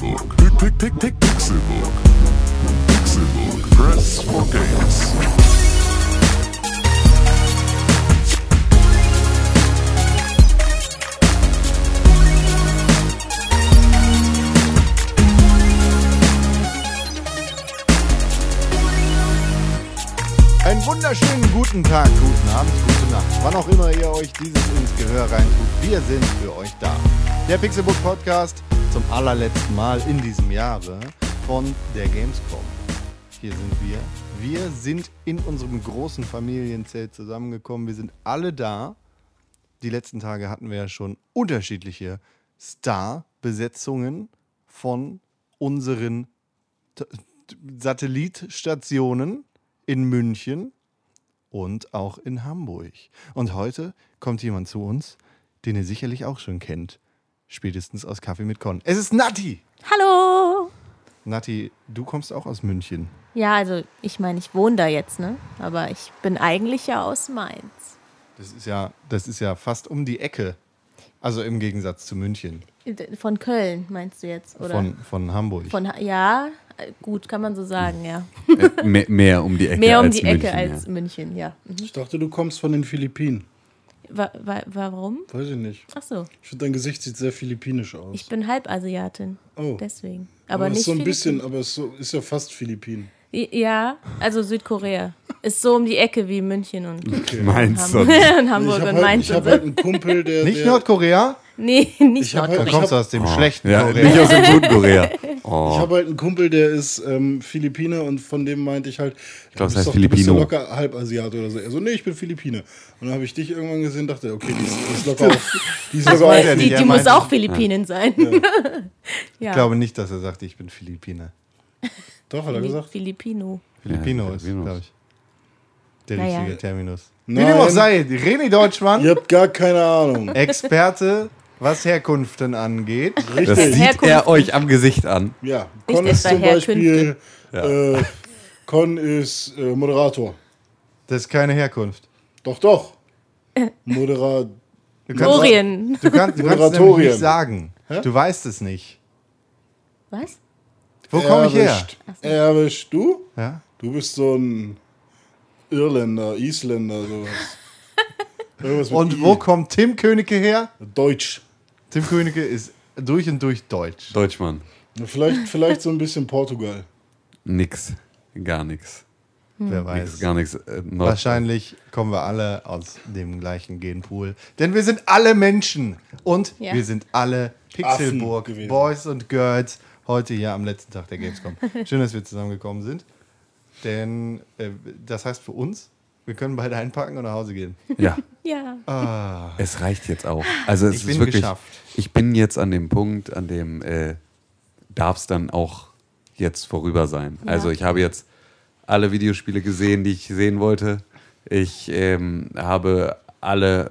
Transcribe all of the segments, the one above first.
Pixelbook. Pick, pick, pick, Pixelbook. Pixelbook. Press for games. Einen wunderschönen guten Tag, guten Abend, gute Nacht. Wann auch immer ihr euch dieses ins Gehör reintut, wir sind für euch da. Der Pixelbook Podcast zum allerletzten Mal in diesem Jahre von der Gamescom. Hier sind wir. Wir sind in unserem großen Familienzelt zusammengekommen. Wir sind alle da. Die letzten Tage hatten wir ja schon unterschiedliche Star-Besetzungen von unseren Satellitstationen in München und auch in Hamburg. Und heute kommt jemand zu uns, den ihr sicherlich auch schon kennt. Spätestens aus Kaffee mit Con. Es ist Nati! Hallo! Nati, du kommst auch aus München. Ja, also ich meine, ich wohne da jetzt, ne? Aber ich bin eigentlich ja aus Mainz. Das ist ja, das ist ja fast um die Ecke. Also im Gegensatz zu München. Von Köln, meinst du jetzt? Oder? Von, von Hamburg. Von ja, gut, kann man so sagen, ja. Äh, mehr, mehr um die Ecke Mehr um als die München, Ecke als ja. München, ja. Mhm. Ich dachte, du kommst von den Philippinen. Wa wa warum? Weiß ich nicht. Ach so, Ich finde, dein Gesicht sieht sehr philippinisch aus. ich bin Halbasiatin. Oh. Deswegen. aber Aber, nicht ist so ein bisschen, aber es ist, so, ist ja fast Philippinen. Ja, also Südkorea. Ist so um die Ecke wie München und, Meinst Ham du? und Hamburg ich habe und halt, Mainz ich und hab so. halt einen Kumpel, der. Nicht der, Nordkorea? Nee, nicht Ich hab halt- Da Nordkorea. kommst du aus dem schlechten Ja, Korea. nicht aus dem guten Korea. Ich Oh. habe halt einen Kumpel, der ist ähm, Philippiner und von dem meinte ich halt, ich glaub, du bist heißt doch- du bist Filipino. doch locker Halbasiate oder so. Er so, nee, ich bin Philippiner. Und dann habe ich dich irgendwann gesehen dachte, okay, die ist, die ist locker auf. Die ist locker er auf. Die, die muss auch Philippinen sein. Ja. Ich glaube nicht, dass er sagt, ich bin Philippiner. Doch, hat er gesagt. Filipino. Filipino Ja, ist, glaube ich, der Naja. richtige Terminus. Wie Nein. dem auch sei, René Deutschmann, Ihr habt gar keine Ahnung. Experte, was Herkunften angeht. Das Richtig. sieht Herkunft- er euch am Gesicht an. Ja, Con ist zum Beispiel. Herkünfte. Äh, Con ist äh, Moderator. Das ist keine Herkunft. Doch, doch. Modera Du kannst, Orien. du kannst, du kannst es nicht sagen. Du weißt es nicht. Was? Wo komme ich her? Erwischt. Du? Ja? Du bist so ein Irländer, Isländer, sowas. Und I. wo kommt Tim Königke her? Deutsch. Tim Königke ist durch und durch deutsch. Deutschmann. Vielleicht, vielleicht so ein bisschen Portugal. Nix. Gar nix. Wer Nix, weiß. gar nichts. Äh, Wahrscheinlich kommen wir alle aus dem gleichen Genpool. Denn wir sind alle Menschen. Und Ja. wir sind alle Pixelburg. Boys und Girls. Heute hier am letzten Tag der Gamescom. Schön, dass wir zusammengekommen sind. Denn äh, das heißt für uns, wir können beide einpacken und nach Hause gehen. Ja, Ja. es reicht jetzt auch. Also es Ich ist bin wirklich. geschafft. Ich bin jetzt an dem Punkt, an dem äh, darf es dann auch jetzt vorüber sein. Ja. Also ich habe jetzt alle Videospiele gesehen, die ich sehen wollte. Ich ähm, habe alle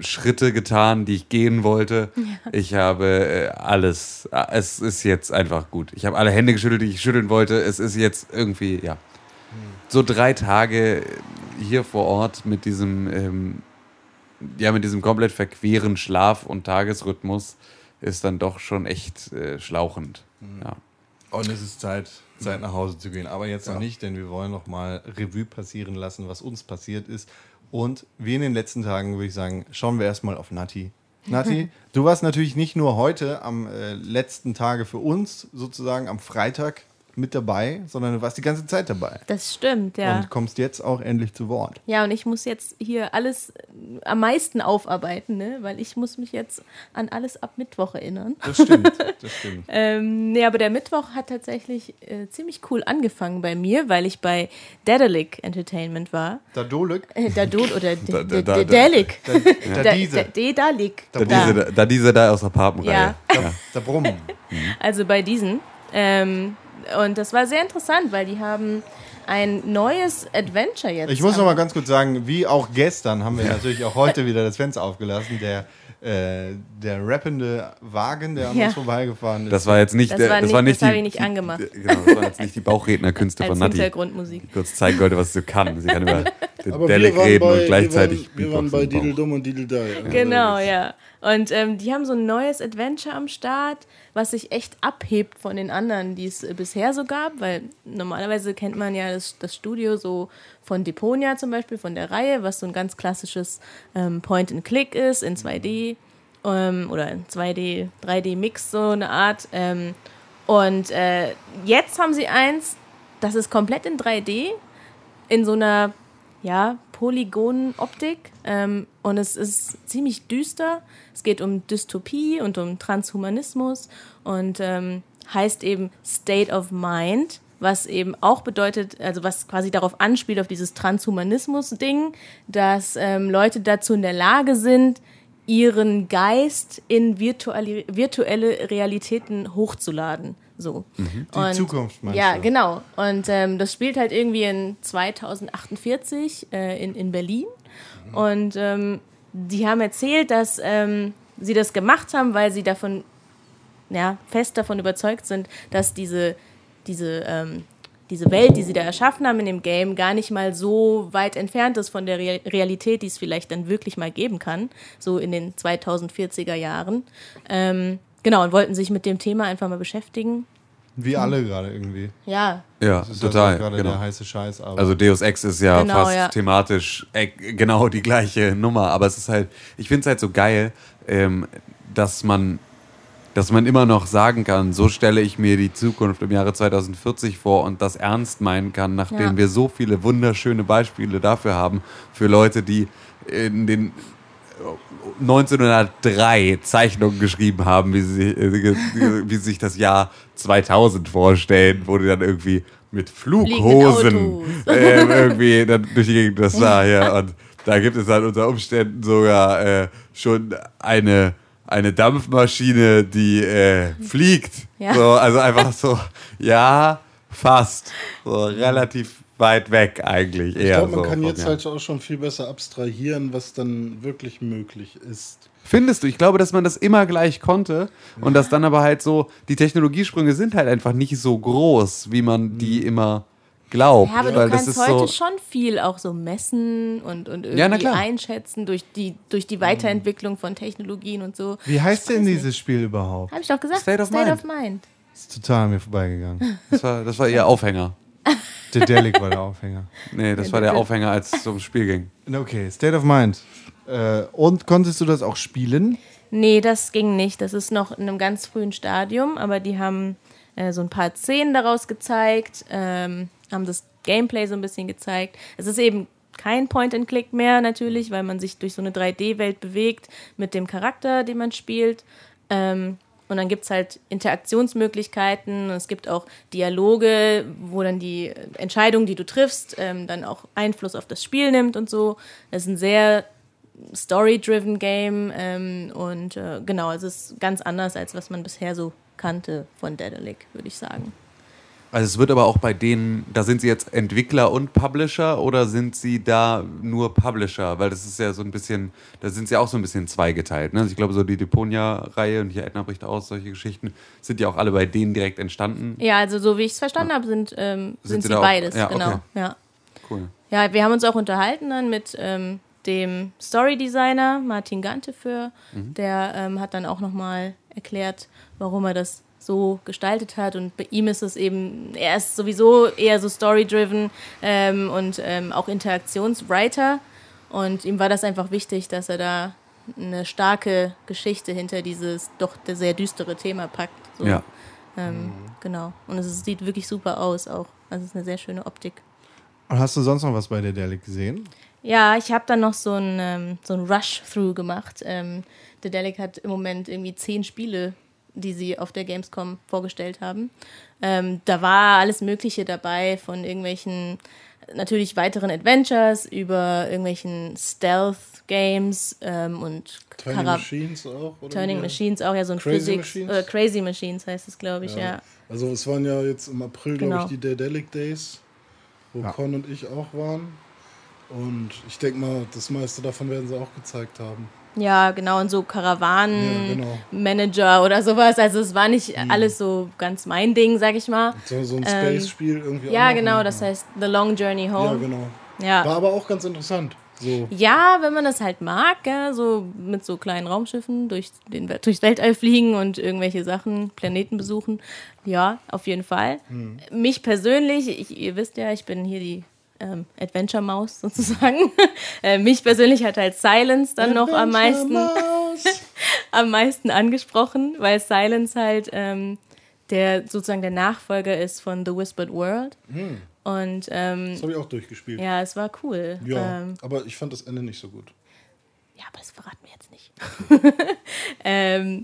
Schritte getan, die ich gehen wollte. Ich habe äh, alles. äh, Es ist jetzt einfach gut. Ich habe alle Hände geschüttelt, die ich schütteln wollte. Es ist jetzt irgendwie, ja. So drei Tage hier vor Ort mit diesem, ähm, ja, mit diesem komplett verqueren Schlaf- und Tagesrhythmus ist dann doch schon echt äh, schlauchend. Ja. Und es ist Zeit, Zeit nach Hause zu gehen. Aber jetzt noch nicht, denn wir wollen noch mal Revue passieren lassen, was uns passiert ist. Und wie in den letzten Tagen würde ich sagen, schauen wir erstmal auf Nati. Nati, du warst natürlich nicht nur heute am äh, letzten Tage für uns, sozusagen am Freitag mit dabei, sondern du warst die ganze Zeit dabei. Das stimmt, ja. Und kommst jetzt auch endlich zu Wort. Ja, und ich muss jetzt hier alles äh, am meisten aufarbeiten, ne? weil ich muss mich jetzt an alles ab Mittwoch erinnern. Das stimmt, das stimmt. Ähm, nee, aber der Mittwoch hat tatsächlich äh, ziemlich cool angefangen bei mir, weil ich bei Dedalic Entertainment war. Dadolek, Äh, Dadol oder Da- da- D- da- D- Dedalic. da, da, Da- diese, Da- Dedalic. Da, Da. diese, da diese da aus der Papenreihe. Ja. da, da brummen. Also bei diesen. Ähm, und das war sehr interessant, weil die haben ein neues Adventure jetzt. Ich muss noch mal ganz kurz sagen, wie auch gestern haben wir natürlich auch heute wieder das Fenster aufgelassen. Der, äh, der rappende Wagen, der an Ja. uns vorbeigefahren ist. Das war jetzt nicht, Das der, war das nicht- war nicht das die, ich nicht angemacht. Die, genau, das waren jetzt nicht die Bauchrednerkünste von Nati. Hintergrundmusik. Die kurz zeigen wollte, was sie kann. Sie kann über den waren reden bei, und gleichzeitig wir waren, wir waren bei. Didel Dumm und Didel Da. Genau, ja. Und ähm, die haben so ein neues Adventure am Start was sich echt abhebt von den anderen, die es äh, bisher so gab, weil normalerweise kennt man ja das, das Studio so von Deponia zum Beispiel, von der Reihe, was so ein ganz klassisches ähm, Point-and-Click ist in 2D ähm, oder in 2D, 3D-Mix, so eine Art. Ähm, und äh, jetzt haben sie eins, das ist komplett in 3D, in so einer ja, Polygonoptik. Ähm, und es ist ziemlich düster. Es geht um Dystopie und um Transhumanismus und ähm, heißt eben State of Mind, was eben auch bedeutet, also was quasi darauf anspielt, auf dieses Transhumanismus-Ding, dass ähm, Leute dazu in der Lage sind, ihren Geist in virtuelle, virtuelle Realitäten hochzuladen. So. Die Zukunft, meinst Ja, du? genau. Und ähm, das spielt halt irgendwie in 2048 äh, in, in Berlin. Und ähm, die haben erzählt, dass ähm, sie das gemacht haben, weil sie davon, ja, fest davon überzeugt sind, dass diese, diese, ähm, diese Welt, die sie da erschaffen haben in dem Game, gar nicht mal so weit entfernt ist von der Real Realität, die es vielleicht dann wirklich mal geben kann, so in den 2040er Jahren. Genau, und wollten sich mit dem Thema einfach mal beschäftigen. Wie alle gerade irgendwie. Ja, Ja, Das ist total. gerade genau. der heiße Scheiß. Aber Also Deus Ex ist ja Genau, fast ja. thematisch äh, genau die gleiche Nummer, aber es ist halt, ich finde es halt so geil, ähm, dass man, dass man immer noch sagen kann, so stelle ich mir die Zukunft im Jahre 2040 vor und das ernst meinen kann, nachdem Ja. wir so viele wunderschöne Beispiele dafür haben für Leute, die in den 1903 Zeichnungen geschrieben haben, wie sie, äh, wie sie sich das Jahr 2000 vorstellen, wo die dann irgendwie mit Flughosen ähm, irgendwie dann durch die Gegend das sah ja und da gibt es dann unter Umständen sogar äh, schon eine eine Dampfmaschine, die äh, fliegt. Ja. So, also einfach so, ja, fast. So relativ weit weg eigentlich. Ich eher glaube, man so kann jetzt Jahr. halt auch schon viel besser abstrahieren, was dann wirklich möglich ist. Findest du? Ich glaube, dass man das immer gleich konnte und dass dann aber halt so, die Technologiesprünge sind halt einfach nicht so groß, wie man die immer glaubt. Ja, aber du kannst ist heute so, schon viel auch so messen und, und irgendwie Ja, einschätzen durch die, durch die Weiterentwicklung von Technologien und so. Wie heißt denn weiß nicht. dieses Spiel überhaupt? Habe ich doch gesagt. State of Mind. Mind. Ist total an mir vorbeigegangen. das, war, das war ihr Aufhänger. Dedelic war der Aufhänger. Nee, das war der Aufhänger, als es ums Spiel ging. Okay, State of Mind. Äh, und konntest du das auch spielen? Nee, das ging nicht. Das ist noch in einem ganz frühen Stadium, aber die haben äh, so ein paar Szenen daraus gezeigt, ähm, haben das Gameplay so ein bisschen gezeigt. Es ist eben kein Point-and-Click mehr natürlich, weil man sich durch so eine 3D-Welt bewegt mit dem Charakter, den man spielt. Ähm, und dann gibt es halt Interaktionsmöglichkeiten. Es gibt auch Dialoge, wo dann die Entscheidung, die du triffst, ähm, dann auch Einfluss auf das Spiel nimmt und so. Das ist ein sehr Story-driven Game ähm, und äh, genau, es ist ganz anders, als was man bisher so kannte von Daedalic, würde ich sagen. Also es wird aber auch bei denen, da sind sie jetzt Entwickler und Publisher oder sind sie da nur Publisher? Weil das ist ja so ein bisschen, da sind sie auch so ein bisschen zweigeteilt. Ne? Also ich glaube, so die Deponia-Reihe und hier Edna bricht aus, solche Geschichten, sind ja auch alle bei denen direkt entstanden. Ja, also so wie ich es verstanden habe, sind, ähm, Sind sind, sie sie beides, Ja, genau. okay. Ja. Cool. ja, wir haben uns auch unterhalten dann mit ähm, dem Story-Designer Martin Ganteföhr. Mhm. Der ähm, hat dann auch nochmal erklärt, warum er das so gestaltet hat. Und bei ihm ist es eben, er ist sowieso eher so story-driven ähm, und ähm, auch Interaktionswriter. Und ihm war das einfach wichtig, dass er da eine starke Geschichte hinter dieses doch sehr düstere Thema packt. So. Ja. Ähm, Genau. Und es sieht wirklich super aus auch. Also es ist eine sehr schöne Optik. Und hast du sonst noch was bei Dedelic gesehen? Ja, ich habe dann noch so ein, ähm, so ein Rush-Through gemacht. Ähm, Dedelic hat im Moment irgendwie zehn Spiele, die sie auf der Gamescom vorgestellt haben. Ähm, da war alles Mögliche dabei, von irgendwelchen natürlich weiteren Adventures über irgendwelchen Stealth-Games ähm, und Turning Kara- Machines auch? Oder Turning wie? Machines auch, ja, so ein Crazy Physics, Machines? äh, Crazy Machines heißt es, glaube ich, ja. Also es waren ja jetzt im April, glaube Genau. ich, die Daedalic Days, wo Ja. Con und ich auch waren. Und ich denke mal, das meiste davon werden sie auch gezeigt haben. Ja, genau, und so Ja, Karawanen-Manager genau. oder sowas. Also es war nicht alles so ganz mein Ding, sag ich mal. So, so ein Ähm, Space-Spiel irgendwie Ja, genau, das heißt The Long Journey Ja, Home. genau. Ja, War aber auch ganz interessant. So. Ja, wenn man das halt mag, ja, so mit so kleinen Raumschiffen durch den, durchs Weltall fliegen und irgendwelche Sachen, Planeten besuchen. Ja, auf jeden Fall. Mich persönlich, ich, ihr wisst ja, ich bin hier die ähm, Adventure-Maus sozusagen. äh, mich persönlich hat halt Silence dann noch am meisten, am meisten angesprochen, weil Silence halt ähm, der sozusagen der Nachfolger ist von The Whispered World. Und ähm, Das habe ich auch durchgespielt. Ja, ja, es war cool. Ähm, aber ich fand das Ende nicht so gut. Ja, aber das verraten wir jetzt nicht. ähm,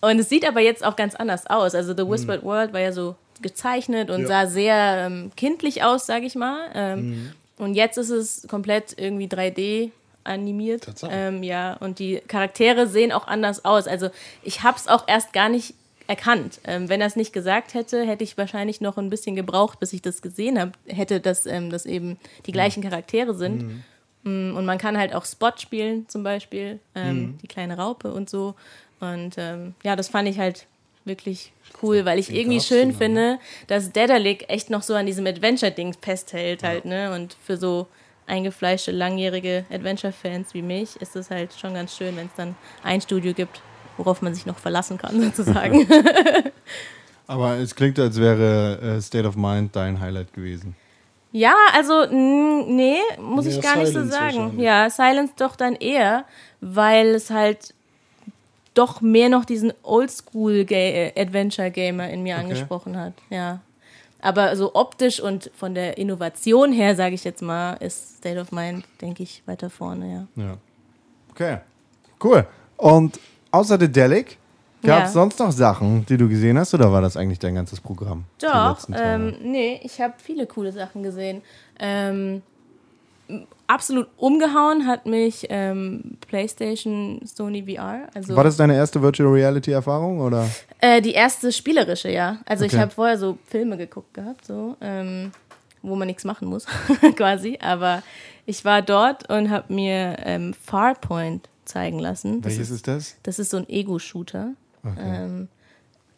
und es sieht aber jetzt auch ganz anders aus. Also The Whispered World war ja so gezeichnet und Ja. sah sehr ähm, kindlich aus, sage ich mal. Ähm, Und jetzt ist es komplett irgendwie 3D animiert. Ähm, ja, und die Charaktere sehen auch anders aus. Also ich habe es auch erst gar nicht erkannt. Ähm, wenn er es nicht gesagt hätte, hätte ich wahrscheinlich noch ein bisschen gebraucht, bis ich das gesehen habe, hätte, dass ähm, das eben die gleichen Charaktere sind. Mm, Und man kann halt auch Spot spielen, zum Beispiel, ähm, die kleine Raupe und so. Und ähm, ja, das fand ich halt wirklich cool, weil ich irgendwie darfst du schön dann, finde, dass Dedalic echt noch so an diesem Adventure-Ding festhält halt, ne? Und für so eingefleischte, langjährige Adventure-Fans wie mich ist es halt schon ganz schön, wenn es dann ein Studio gibt, worauf man sich noch verlassen kann, sozusagen. Aber es klingt, als wäre äh, State of Mind dein Highlight gewesen. Ja, also nee, muss Mehr ich gar nicht so Silence sagen. Ja, Silence doch dann eher, weil es halt doch mehr noch diesen Oldschool-Adventure-Gamer in mir Okay. angesprochen hat. Ja. Aber so optisch und von der Innovation her, sage ich jetzt mal, ist State of Mind, denke ich, weiter vorne, ja. Ja. Okay. Cool. Und außer The Delic, gab es Ja. sonst noch Sachen, die du gesehen hast, oder war das eigentlich dein ganzes Programm? Doch, ähm, nee, ich habe viele coole Sachen gesehen. Ähm, absolut umgehauen hat mich ähm, PlayStation Sony VR. Also War das deine erste Virtual Reality Erfahrung oder? Äh, die erste spielerische, ja. Also ich Okay. habe vorher so Filme geguckt gehabt, so, ähm, wo man nichts machen muss, quasi. Aber ich war dort und habe mir ähm, Farpoint zeigen lassen. Das Welches ist, ist das? das ist so ein Ego-Shooter. Ähm,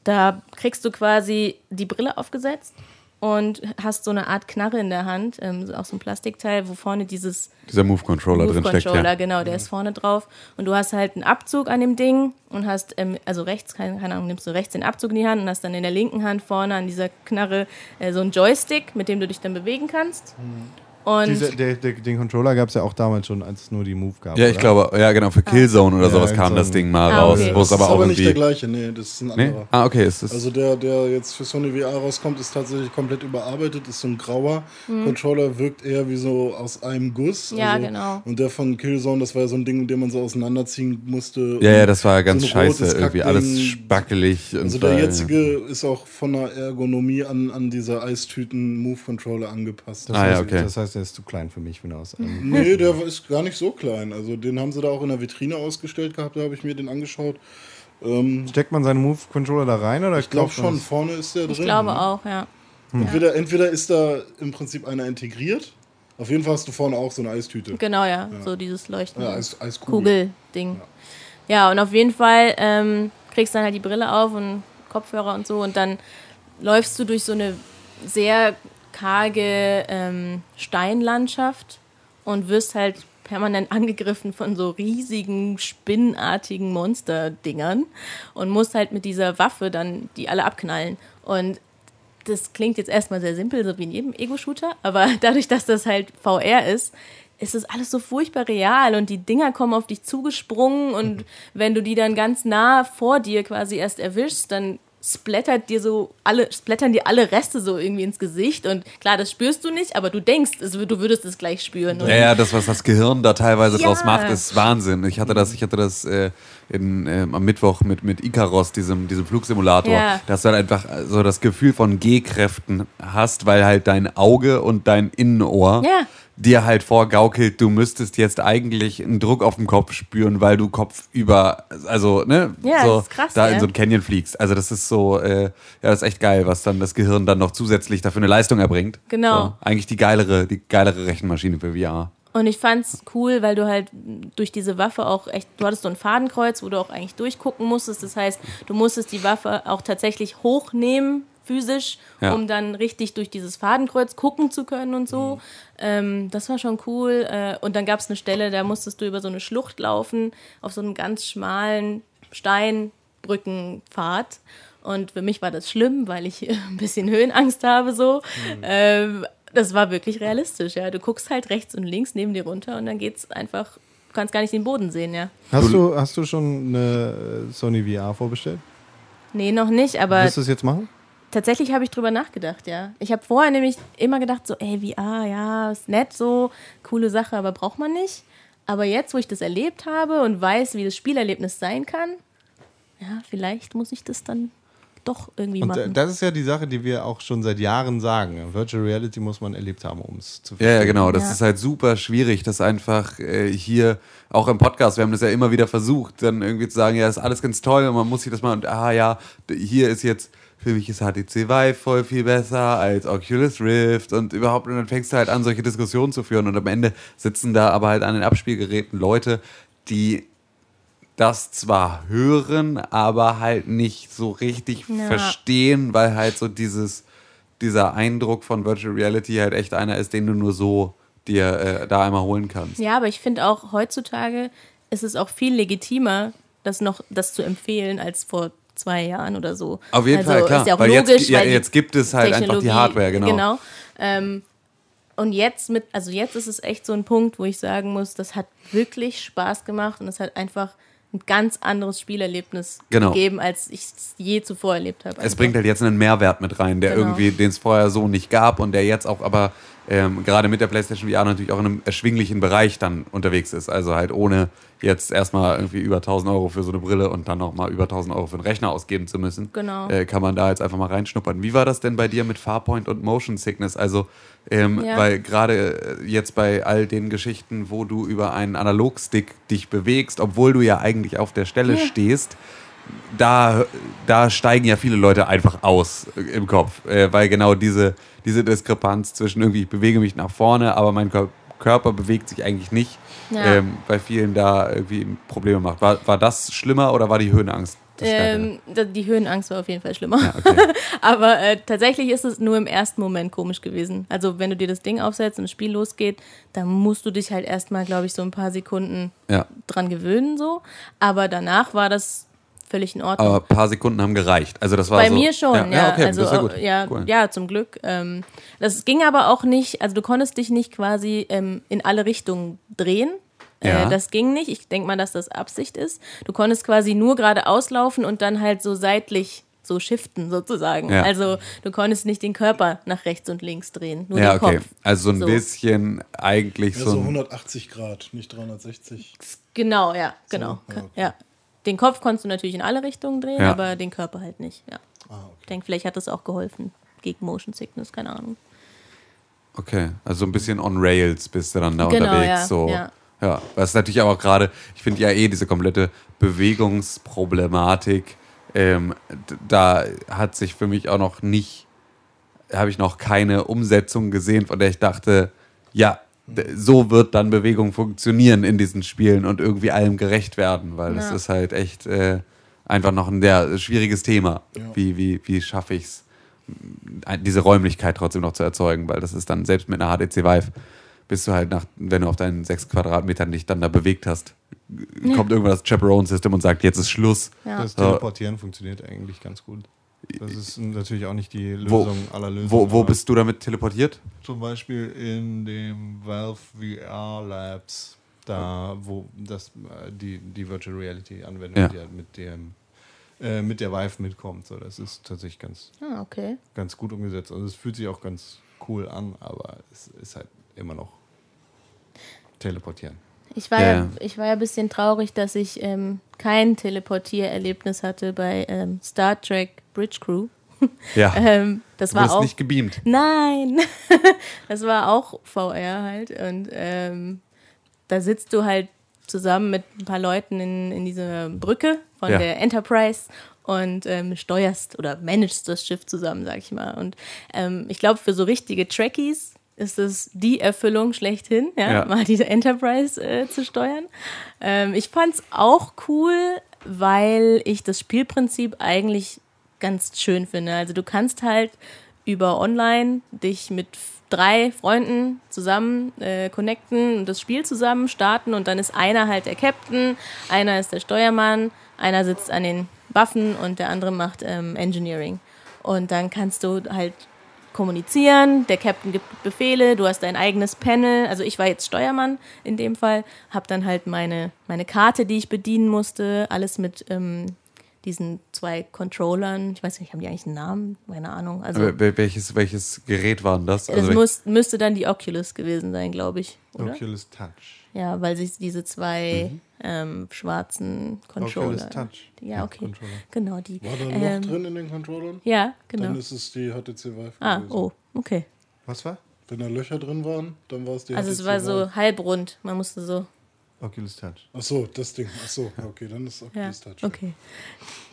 da kriegst du quasi die Brille aufgesetzt und hast so eine Art Knarre in der Hand, ähm, auch so ein Plastikteil, wo vorne dieses Dieser Move-Controller drin steckt, Move-Controller, ja. genau, der ist vorne drauf. Und du hast halt einen Abzug an dem Ding und hast, ähm, also rechts, keine, keine Ahnung, nimmst du rechts den Abzug in die Hand und hast dann in der linken Hand vorne an dieser Knarre äh, so einen Joystick, mit dem du dich dann bewegen kannst. Und Diese, der, der, den Controller gab es ja auch damals schon, als es nur die Move gab. Ja, ich oder? glaube, ja genau, für Killzone oder Ja, sowas kam das Ding mal Ah, raus, okay. wo es Das aber ist auch aber nicht der gleiche, nee, das ist ein Nee? anderer. Ah, okay, ist das... Also der, der jetzt für Sony VR rauskommt, ist tatsächlich komplett überarbeitet, ist so ein grauer Controller, wirkt eher wie so aus einem Guss. Mhm. Ja, also, genau. Und der von Killzone, das war ja so ein Ding, den man so auseinanderziehen musste. ja, ja, das war ganz so scheiße, irgendwie alles spackelig. Und Also der jetzige ist auch von der Ergonomie an, an diese Eistüten-Move-Controller angepasst. Das, Ah, ja, heißt, okay. das heißt, der ist zu klein für mich, wenn er aus einem Nee, der ist gar nicht so klein. Also den haben sie da auch in der Vitrine ausgestellt gehabt, da habe ich mir den angeschaut. Ähm, Steckt man seinen Move-Controller da rein oder ich glaube schon, das? vorne ist der drin. ich glaube ne? auch, ja. Entweder, entweder ist da im Prinzip einer integriert. Auf jeden Fall hast du vorne auch so eine Eistüte. Genau, ja, so dieses Leuchten. Ja, Eis. Kugel-Ding. Ja. und auf jeden Fall ähm, kriegst dann halt die Brille auf und Kopfhörer und so und dann läufst du durch so eine sehr karge ähm, Steinlandschaft und wirst halt permanent angegriffen von so riesigen, spinnenartigen Monsterdingern und musst halt mit dieser Waffe dann die alle abknallen. Und das klingt jetzt erstmal sehr simpel, so wie in jedem Ego-Shooter, aber dadurch, dass das halt VR ist, ist das alles so furchtbar real und die Dinger kommen auf dich zugesprungen und wenn du die dann ganz nah vor dir quasi erst erwischst, dann splattert dir so alle, splattern dir alle Reste so irgendwie ins Gesicht und klar, das spürst du nicht, aber du denkst, du würdest es gleich spüren. Und Ja, ja, das, was das Gehirn da teilweise Ja. draus macht, ist Wahnsinn. Ich hatte das, ich hatte das äh, in, ähm, am Mittwoch mit, mit Icaros, diesem, diesem Flugsimulator, Ja. dass du halt einfach so das Gefühl von G-Kräften hast, weil halt dein Auge und dein Innenohr Ja. dir halt vorgaukelt, du müsstest jetzt eigentlich einen Druck auf dem Kopf spüren, weil du Kopf über, also, ne, Ja, so das ist krass, da in so ein Canyon fliegst. Also das ist so, äh, ja, das ist echt geil, was dann das Gehirn dann noch zusätzlich dafür eine Leistung erbringt. Genau. So, eigentlich die geilere, die geilere Rechenmaschine für VR. Und ich fand's cool, weil du halt durch diese Waffe auch echt, du hattest so ein Fadenkreuz, wo du auch eigentlich durchgucken musstest. Das heißt, du musstest die Waffe auch tatsächlich hochnehmen physisch, Ja. um dann richtig durch dieses Fadenkreuz gucken zu können und so. Ähm, das war schon cool. Äh, und dann gab es eine Stelle, da musstest du über so eine Schlucht laufen, auf so einem ganz schmalen Steinbrückenpfad. Und für mich war das schlimm, weil ich ein bisschen Höhenangst habe so. Ähm, das war wirklich realistisch, ja. Du guckst halt rechts und links neben dir runter und dann geht's einfach, du kannst gar nicht den Boden sehen, ja. Hast du, hast du schon eine äh, Sony VR vorbestellt? Nee, noch nicht, aber Wirst du es jetzt machen? tatsächlich habe ich drüber nachgedacht, ja. Ich habe vorher nämlich immer gedacht, so, ey, VR, ja, ist nett so, coole Sache, aber braucht man nicht. Aber jetzt, wo ich das erlebt habe und weiß, wie das Spielerlebnis sein kann, ja, vielleicht muss ich das dann doch irgendwie Und äh, machen. das ist ja die Sache, die wir auch schon seit Jahren sagen. Virtual Reality muss man erlebt haben, um es zu Ja, ja, genau. Das Ja. ist halt super schwierig, das einfach äh, hier, auch im Podcast, wir haben das ja immer wieder versucht, dann irgendwie zu sagen, ja, ist alles ganz toll und man muss sich das mal, und ah ja, hier ist jetzt, für mich ist HTC Vive voll viel besser als Oculus Rift und überhaupt, und dann fängst du halt an, solche Diskussionen zu führen und am Ende sitzen da aber halt an den Abspielgeräten Leute, die das zwar hören, aber halt nicht so richtig Ja. verstehen, weil halt so dieses, dieser Eindruck von Virtual Reality halt echt einer ist, den du nur so dir äh, da einmal holen kannst. Ja, aber ich finde auch heutzutage ist es auch viel legitimer, das noch das zu empfehlen als vor zwei Jahren oder so. Auf jeden also, Fall, klar. Ist ja auch weil logisch, jetzt, ja, jetzt gibt es halt einfach die Hardware, genau. Genau. Ähm, und jetzt mit, also jetzt ist es echt so ein Punkt, wo ich sagen muss, das hat wirklich Spaß gemacht und es hat einfach ein ganz anderes Spielerlebnis Genau. gegeben, als ich es je zuvor erlebt habe. Es einfach. bringt halt jetzt einen Mehrwert mit rein, der Genau. irgendwie, den es vorher so nicht gab und der jetzt auch aber ähm, gerade mit der PlayStation VR natürlich auch in einem erschwinglichen Bereich dann unterwegs ist. Also halt ohne jetzt erstmal irgendwie über 1000 Euro für so eine Brille und dann nochmal über 1000 Euro für einen Rechner ausgeben zu müssen. Genau. Äh, kann man da jetzt einfach mal reinschnuppern. Wie war das denn bei dir mit Farpoint und Motion Sickness? Also, ähm, Ja. weil gerade äh, jetzt bei all den Geschichten, wo du über einen Analogstick dich bewegst, obwohl du ja eigentlich auf der Stelle Ja. stehst, da, da steigen ja viele Leute einfach aus äh, im Kopf, äh, weil genau diese, diese Diskrepanz zwischen irgendwie, ich bewege mich nach vorne, aber mein Kör- Körper bewegt sich eigentlich nicht, Ja. ähm, bei vielen da irgendwie Probleme macht. War, war das schlimmer oder war die Höhenangst das? Ähm, die Höhenangst war auf jeden Fall schlimmer. Ja, okay. Aber äh, tatsächlich ist es nur im ersten Moment komisch gewesen. Also wenn du dir das Ding aufsetzt und das Spiel losgeht, dann musst du dich halt erstmal, glaube ich, so ein paar Sekunden ja. dran gewöhnen so. Aber danach war das völlig in Ordnung. Aber ein paar Sekunden haben gereicht. Also das war Bei so, mir schon, ja. ja okay, also, ja gut. Ja, Cool. ja, zum Glück. Ähm, das ging aber auch nicht, also du konntest dich nicht quasi ähm, in alle Richtungen drehen. Ja. Äh, das ging nicht. Ich denke mal, dass das Absicht ist. Du konntest quasi nur geradeaus laufen und dann halt so seitlich so shiften sozusagen. Ja. Also du konntest nicht den Körper nach rechts und links drehen, nur Ja, den okay. Kopf. Also so ein So. bisschen eigentlich Ja, so so ein 180 Grad, nicht 360. Genau, ja, genau. ja, okay. ja. Den Kopf konntest du natürlich in alle Richtungen drehen, Ja. aber den Körper halt nicht. Ja. Ah, okay. Ich denke, vielleicht hat das auch geholfen gegen Motion Sickness, keine Ahnung. Okay, also ein bisschen on Rails bist du dann da Genau, unterwegs. ja, so. ja. ja, was natürlich aber auch gerade, ich finde ja eh diese komplette Bewegungsproblematik, ähm, da hat sich für mich auch noch nicht, habe ich noch keine Umsetzung gesehen, von der ich dachte, ja, so wird dann Bewegung funktionieren in diesen Spielen und irgendwie allem gerecht werden, weil das Ja. ist halt echt äh, einfach noch ein sehr schwieriges Thema. Ja. Wie, wie, wie schaffe ich es? diese Räumlichkeit trotzdem noch zu erzeugen, weil das ist dann selbst mit einer HTC Vive, bist du halt nach, wenn du auf deinen sechs Quadratmetern dich dann da bewegt hast, kommt irgendwann das Chaperone-System und sagt, jetzt ist Schluss. Ja. Das So. Teleportieren funktioniert eigentlich ganz gut. Das ist natürlich auch nicht die Lösung aller Lösungen. Wo, wo bist du damit teleportiert? Zum Beispiel in dem Valve VR Labs, da wo das äh, die, die Virtual Reality Anwendung, Ja. die halt mit dem äh, mit der Vive mitkommt. So, das ist tatsächlich ganz, Ah, okay. ganz gut umgesetzt. Also es fühlt sich auch ganz cool an, aber es ist halt immer noch teleportieren. Ich war Ja, ja, ja. ich war ja ein bisschen traurig, dass ich ähm, kein Teleportiererlebnis hatte bei ähm, Star Trek Bridge Crew. Ja. Ähm, das du war auch nicht gebeamt. Nein, das war auch VR halt und ähm, da sitzt du halt zusammen mit ein paar Leuten in, in dieser Brücke von Ja. der Enterprise und ähm, steuerst oder managst das Schiff zusammen, sag ich mal. Und ähm, ich glaube, für so richtige Trekkies ist es die Erfüllung schlechthin, ja, Ja. mal diese Enterprise äh, zu steuern. Ähm, ich fand's auch cool, weil ich das Spielprinzip eigentlich ganz schön finde. Also du kannst halt über online dich mit drei Freunden zusammen äh, connecten und das Spiel zusammen starten und dann ist einer halt der Captain, einer ist der Steuermann, einer sitzt an den Waffen und der andere macht ähm, Engineering. Und dann kannst du halt kommunizieren, der Captain gibt Befehle, du hast dein eigenes Panel. Also ich war jetzt Steuermann in dem Fall, habe dann halt meine, meine Karte, die ich bedienen musste, alles mit ähm, diesen zwei Controllern. Ich weiß nicht, haben die eigentlich einen Namen? Keine Ahnung. Also Aber welches, welches Gerät war denn das? das Also, muss, müsste dann die Oculus gewesen sein, glaube ich. Oder? Oculus Touch. Ja, weil sich diese zwei ähm, schwarzen Controller. Oculus Touch. Ja, okay. Controller. Genau, die. War da ein Loch Ähm, drin in den Controllern? Ja, Dann genau. ist es die HTC Vive Ah, gewesen. oh, okay. Was war? Wenn da Löcher drin waren, dann war es die Also HTC es war Vive. so halbrund. Man musste so. Oculus Touch. Ach so, das Ding. Ach so, okay, dann ist es Ja, Oculus Touch. okay.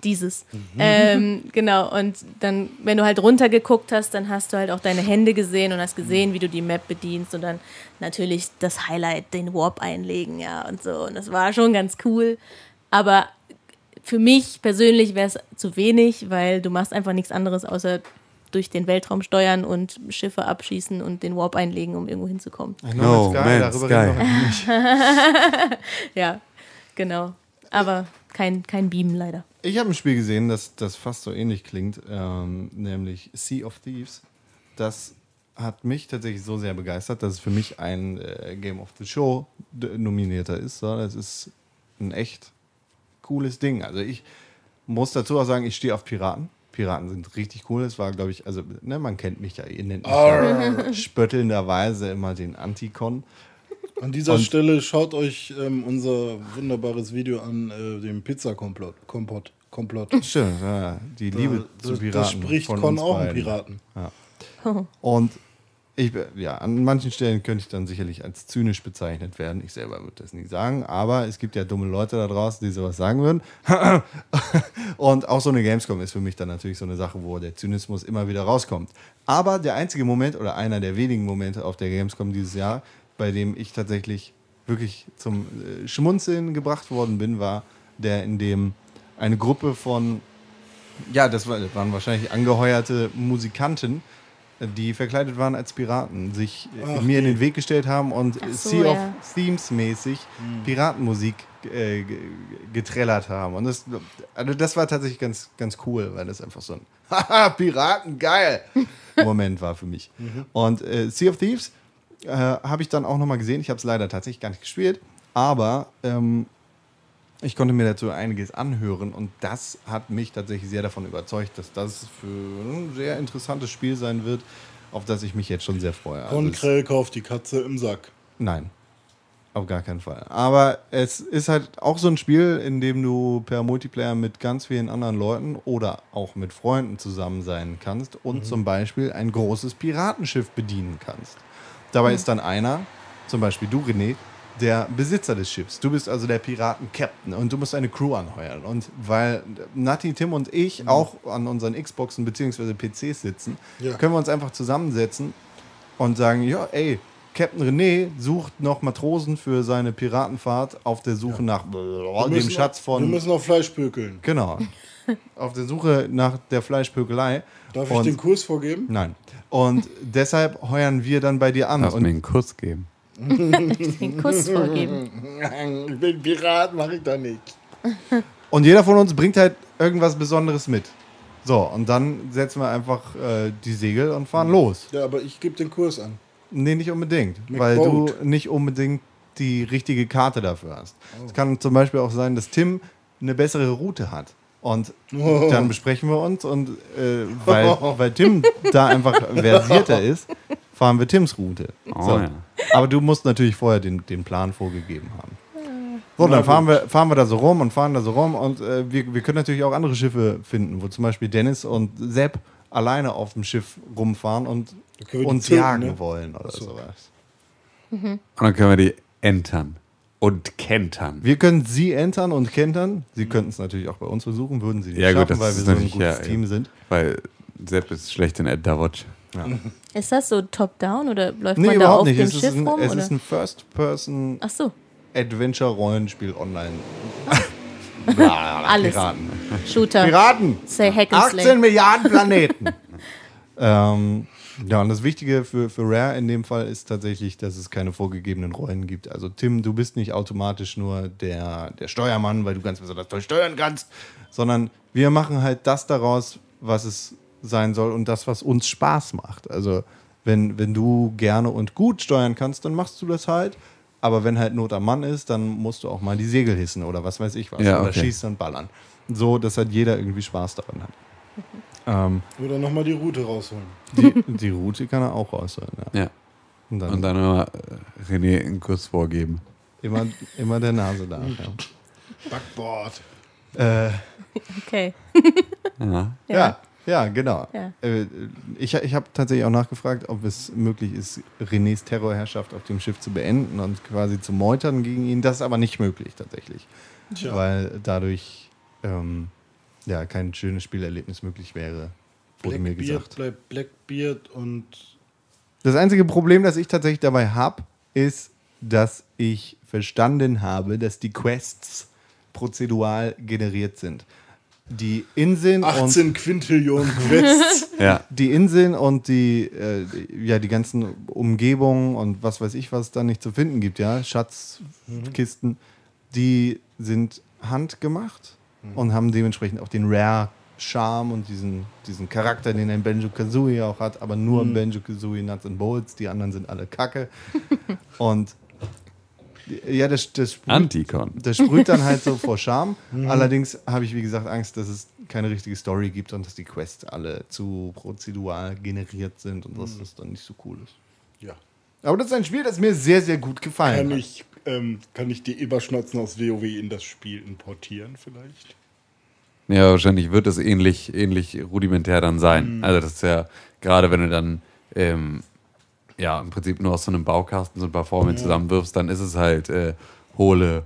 Dieses. Ähm, genau, und dann, wenn du halt runtergeguckt hast, dann hast du halt auch deine Hände gesehen und hast gesehen, wie du die Map bedienst und dann natürlich das Highlight, den Warp einlegen, ja, und so. Und das war schon ganz cool. Aber für mich persönlich wäre es zu wenig, weil du machst einfach nichts anderes, außer durch den Weltraum steuern und Schiffe abschießen und den Warp einlegen, um irgendwo hinzukommen. No Man's darüber Sky. reden wir nicht. Ja, genau. Aber kein, kein Beam leider. Ich habe ein Spiel gesehen, das, das fast so ähnlich klingt, ähm, nämlich Sea of Thieves. Das hat mich tatsächlich so sehr begeistert, dass es für mich ein äh, Game of the Show nominierter ist. So, das ist ein echt cooles Ding. Also ich muss dazu auch sagen, ich stehe auf Piraten. Piraten sind richtig cool. Es war, glaube ich, also ne, man kennt mich ja, ihr nennt mich ja spöttelnderweise immer den Antikon. An dieser Und- Stelle schaut euch ähm, unser wunderbares Video an, äh, dem Pizza-Komplott. Kompott. Komplott. Stimmt, ja, die Liebe da, zu da, Piraten. da spricht von Con uns auch einen beiden. Piraten. Und ich, ja, an manchen Stellen könnte ich dann sicherlich als zynisch bezeichnet werden. Ich selber würde das nie sagen, aber es gibt ja dumme Leute da draußen, die sowas sagen würden. Und auch so eine Gamescom ist für mich dann natürlich so eine Sache, wo der Zynismus immer wieder rauskommt. Aber der einzige Moment oder einer der wenigen Momente auf der Gamescom dieses Jahr, bei dem ich tatsächlich wirklich zum äh, Schmunzeln gebracht worden bin, war der, in dem eine Gruppe von ja, das waren wahrscheinlich angeheuerte Musikanten, die verkleidet waren als Piraten, sich äh, Ach, mir in den Weg gestellt haben und so, Sea of ja. Themes mäßig Piratenmusik äh, ge- getrellert haben. Und das, also das war tatsächlich ganz, ganz cool, weil das einfach so ein Haha, Piraten, geil Moment war für mich. Und äh, Sea of Thieves äh, habe ich dann auch nochmal gesehen. Ich habe es leider tatsächlich gar nicht gespielt, aber ähm, ich konnte mir dazu einiges anhören und das hat mich tatsächlich sehr davon überzeugt, dass das für ein sehr interessantes Spiel sein wird, auf das ich mich jetzt schon sehr freue. Also es- Krell kauft die Katze im Sack. Nein, auf gar keinen Fall. Aber es ist halt auch so ein Spiel, in dem du per Multiplayer mit ganz vielen anderen Leuten oder auch mit Freunden zusammen sein kannst und zum Beispiel ein großes Piratenschiff bedienen kannst. Dabei ist dann einer, zum Beispiel du, René, der Besitzer des Schiffs. Du bist also der Piraten-Captain und du musst eine Crew anheuern. Und weil Nati, Tim und ich auch an unseren Xboxen bzw. PCs sitzen, Ja. können wir uns einfach zusammensetzen und sagen, ja, ey, Captain René sucht noch Matrosen für seine Piratenfahrt auf der Suche nach Wir dem Schatz noch, Wir von... müssen noch Fleisch pökeln. Genau. auf der Suche nach der Fleischpökelei. Darf ich Und- den Kurs vorgeben? Nein. Und deshalb heuern wir dann bei dir an. Lass mir Und einen Kuss geben. Den Kuss vorgeben. Ich bin Pirat, mache ich da nicht. Und jeder von uns bringt halt irgendwas Besonderes mit. So, und dann setzen wir einfach äh, die Segel und fahren los. Ja, aber ich gebe den Kurs an. Nee, nicht unbedingt. Mit weil Boat. du nicht unbedingt die richtige Karte dafür hast. Es kann zum Beispiel auch sein, dass Tim eine bessere Route hat. Und Oh. dann besprechen wir uns und äh, weil, weil Tim da einfach versierter ist, fahren wir Tims Route. Oh, So. ja. Aber du musst natürlich vorher den, den Plan vorgegeben haben. So, dann fahren wir, fahren wir da so rum und fahren da so rum und äh, wir, wir können natürlich auch andere Schiffe finden, wo zum Beispiel Dennis und Sepp alleine auf dem Schiff rumfahren und uns töten, jagen ne? wollen oder so. sowas. Und dann können wir die entern und kentern. Wir können sie entern und kentern. Sie könnten es natürlich auch bei uns versuchen, würden sie nicht Ja, gut, schaffen, das weil ist wir so ein gutes ja, Team ja. sind. Weil Sepp ist schlecht in Adderwatch. Ja. Ist das so top-down oder läuft Nee, man da auf nicht. dem Es Schiff ein, rum? es oder? ist ein First-Person so, Adventure-Rollenspiel online. alles. Piraten. Shooter. Piraten. Say Hack and 18 Slay. Milliarden Planeten. ähm, ja, und das Wichtige für, für Rare in dem Fall ist tatsächlich, dass es keine vorgegebenen Rollen gibt. Also Tim, du bist nicht automatisch nur der, der Steuermann, weil du ganz besonders toll steuern kannst, sondern wir machen halt das daraus, was es sein soll und das, was uns Spaß macht. Also wenn, wenn du gerne und gut steuern kannst, dann machst du das halt. Aber wenn halt Not am Mann ist, dann musst du auch mal die Segel hissen oder was weiß ich was. Ja, Oder okay. schießen und ballern. So, dass halt jeder irgendwie Spaß daran hat. Ähm, Oder nochmal die Route rausholen. die, die Route kann er auch rausholen. Ja. Ja. Und dann, Und dann immer äh, René einen Kuss vorgeben. immer, immer der Nase da. Backboard. Ja. Äh, Okay. Ja. ja. Ja, genau. Ja. Äh, Ich, ich habe tatsächlich auch nachgefragt, ob es möglich ist, Renés Terrorherrschaft auf dem Schiff zu beenden und quasi zu meutern gegen ihn. Das ist aber nicht möglich tatsächlich, Tja. weil dadurch ähm, ja kein schönes Spielerlebnis möglich wäre, wurde mir Blackbeard gesagt. bleibt Blackbeard und Das einzige Problem, das ich tatsächlich dabei habe, ist, dass ich verstanden habe, dass die Quests prozedural generiert sind. Die Inseln und 18 Quintillionen Quests. Ja. die Inseln und die, äh, die- ja, die ganzen Umgebungen und was weiß ich, was es da nicht zu finden gibt, ja, Schatzkisten, die sind handgemacht und haben dementsprechend auch den Rare-Charme und diesen, diesen Charakter, den ein Banjo-Kazooie auch hat, aber nur Banjo-Kazooie Nuts and Bolts, die anderen sind alle Kacke. und ja, das, das sprüht, Anticon. das sprüht dann halt so vor Charme. Allerdings habe ich, wie gesagt, Angst, dass es keine richtige Story gibt und dass die Quests alle zu prozedural generiert sind und dass das dann nicht so cool ist. ja. Aber das ist ein Spiel, das mir sehr, sehr gut gefallen Kann hat. ich, ähm, kann ich die Eberschnotzen aus WoW in das Spiel importieren vielleicht? Ja, wahrscheinlich wird es ähnlich, ähnlich rudimentär dann sein. Also das ist ja, gerade wenn du dann ähm, ja im Prinzip nur aus so einem Baukasten so ein paar Formeln zusammenwirfst, dann ist es halt äh, hole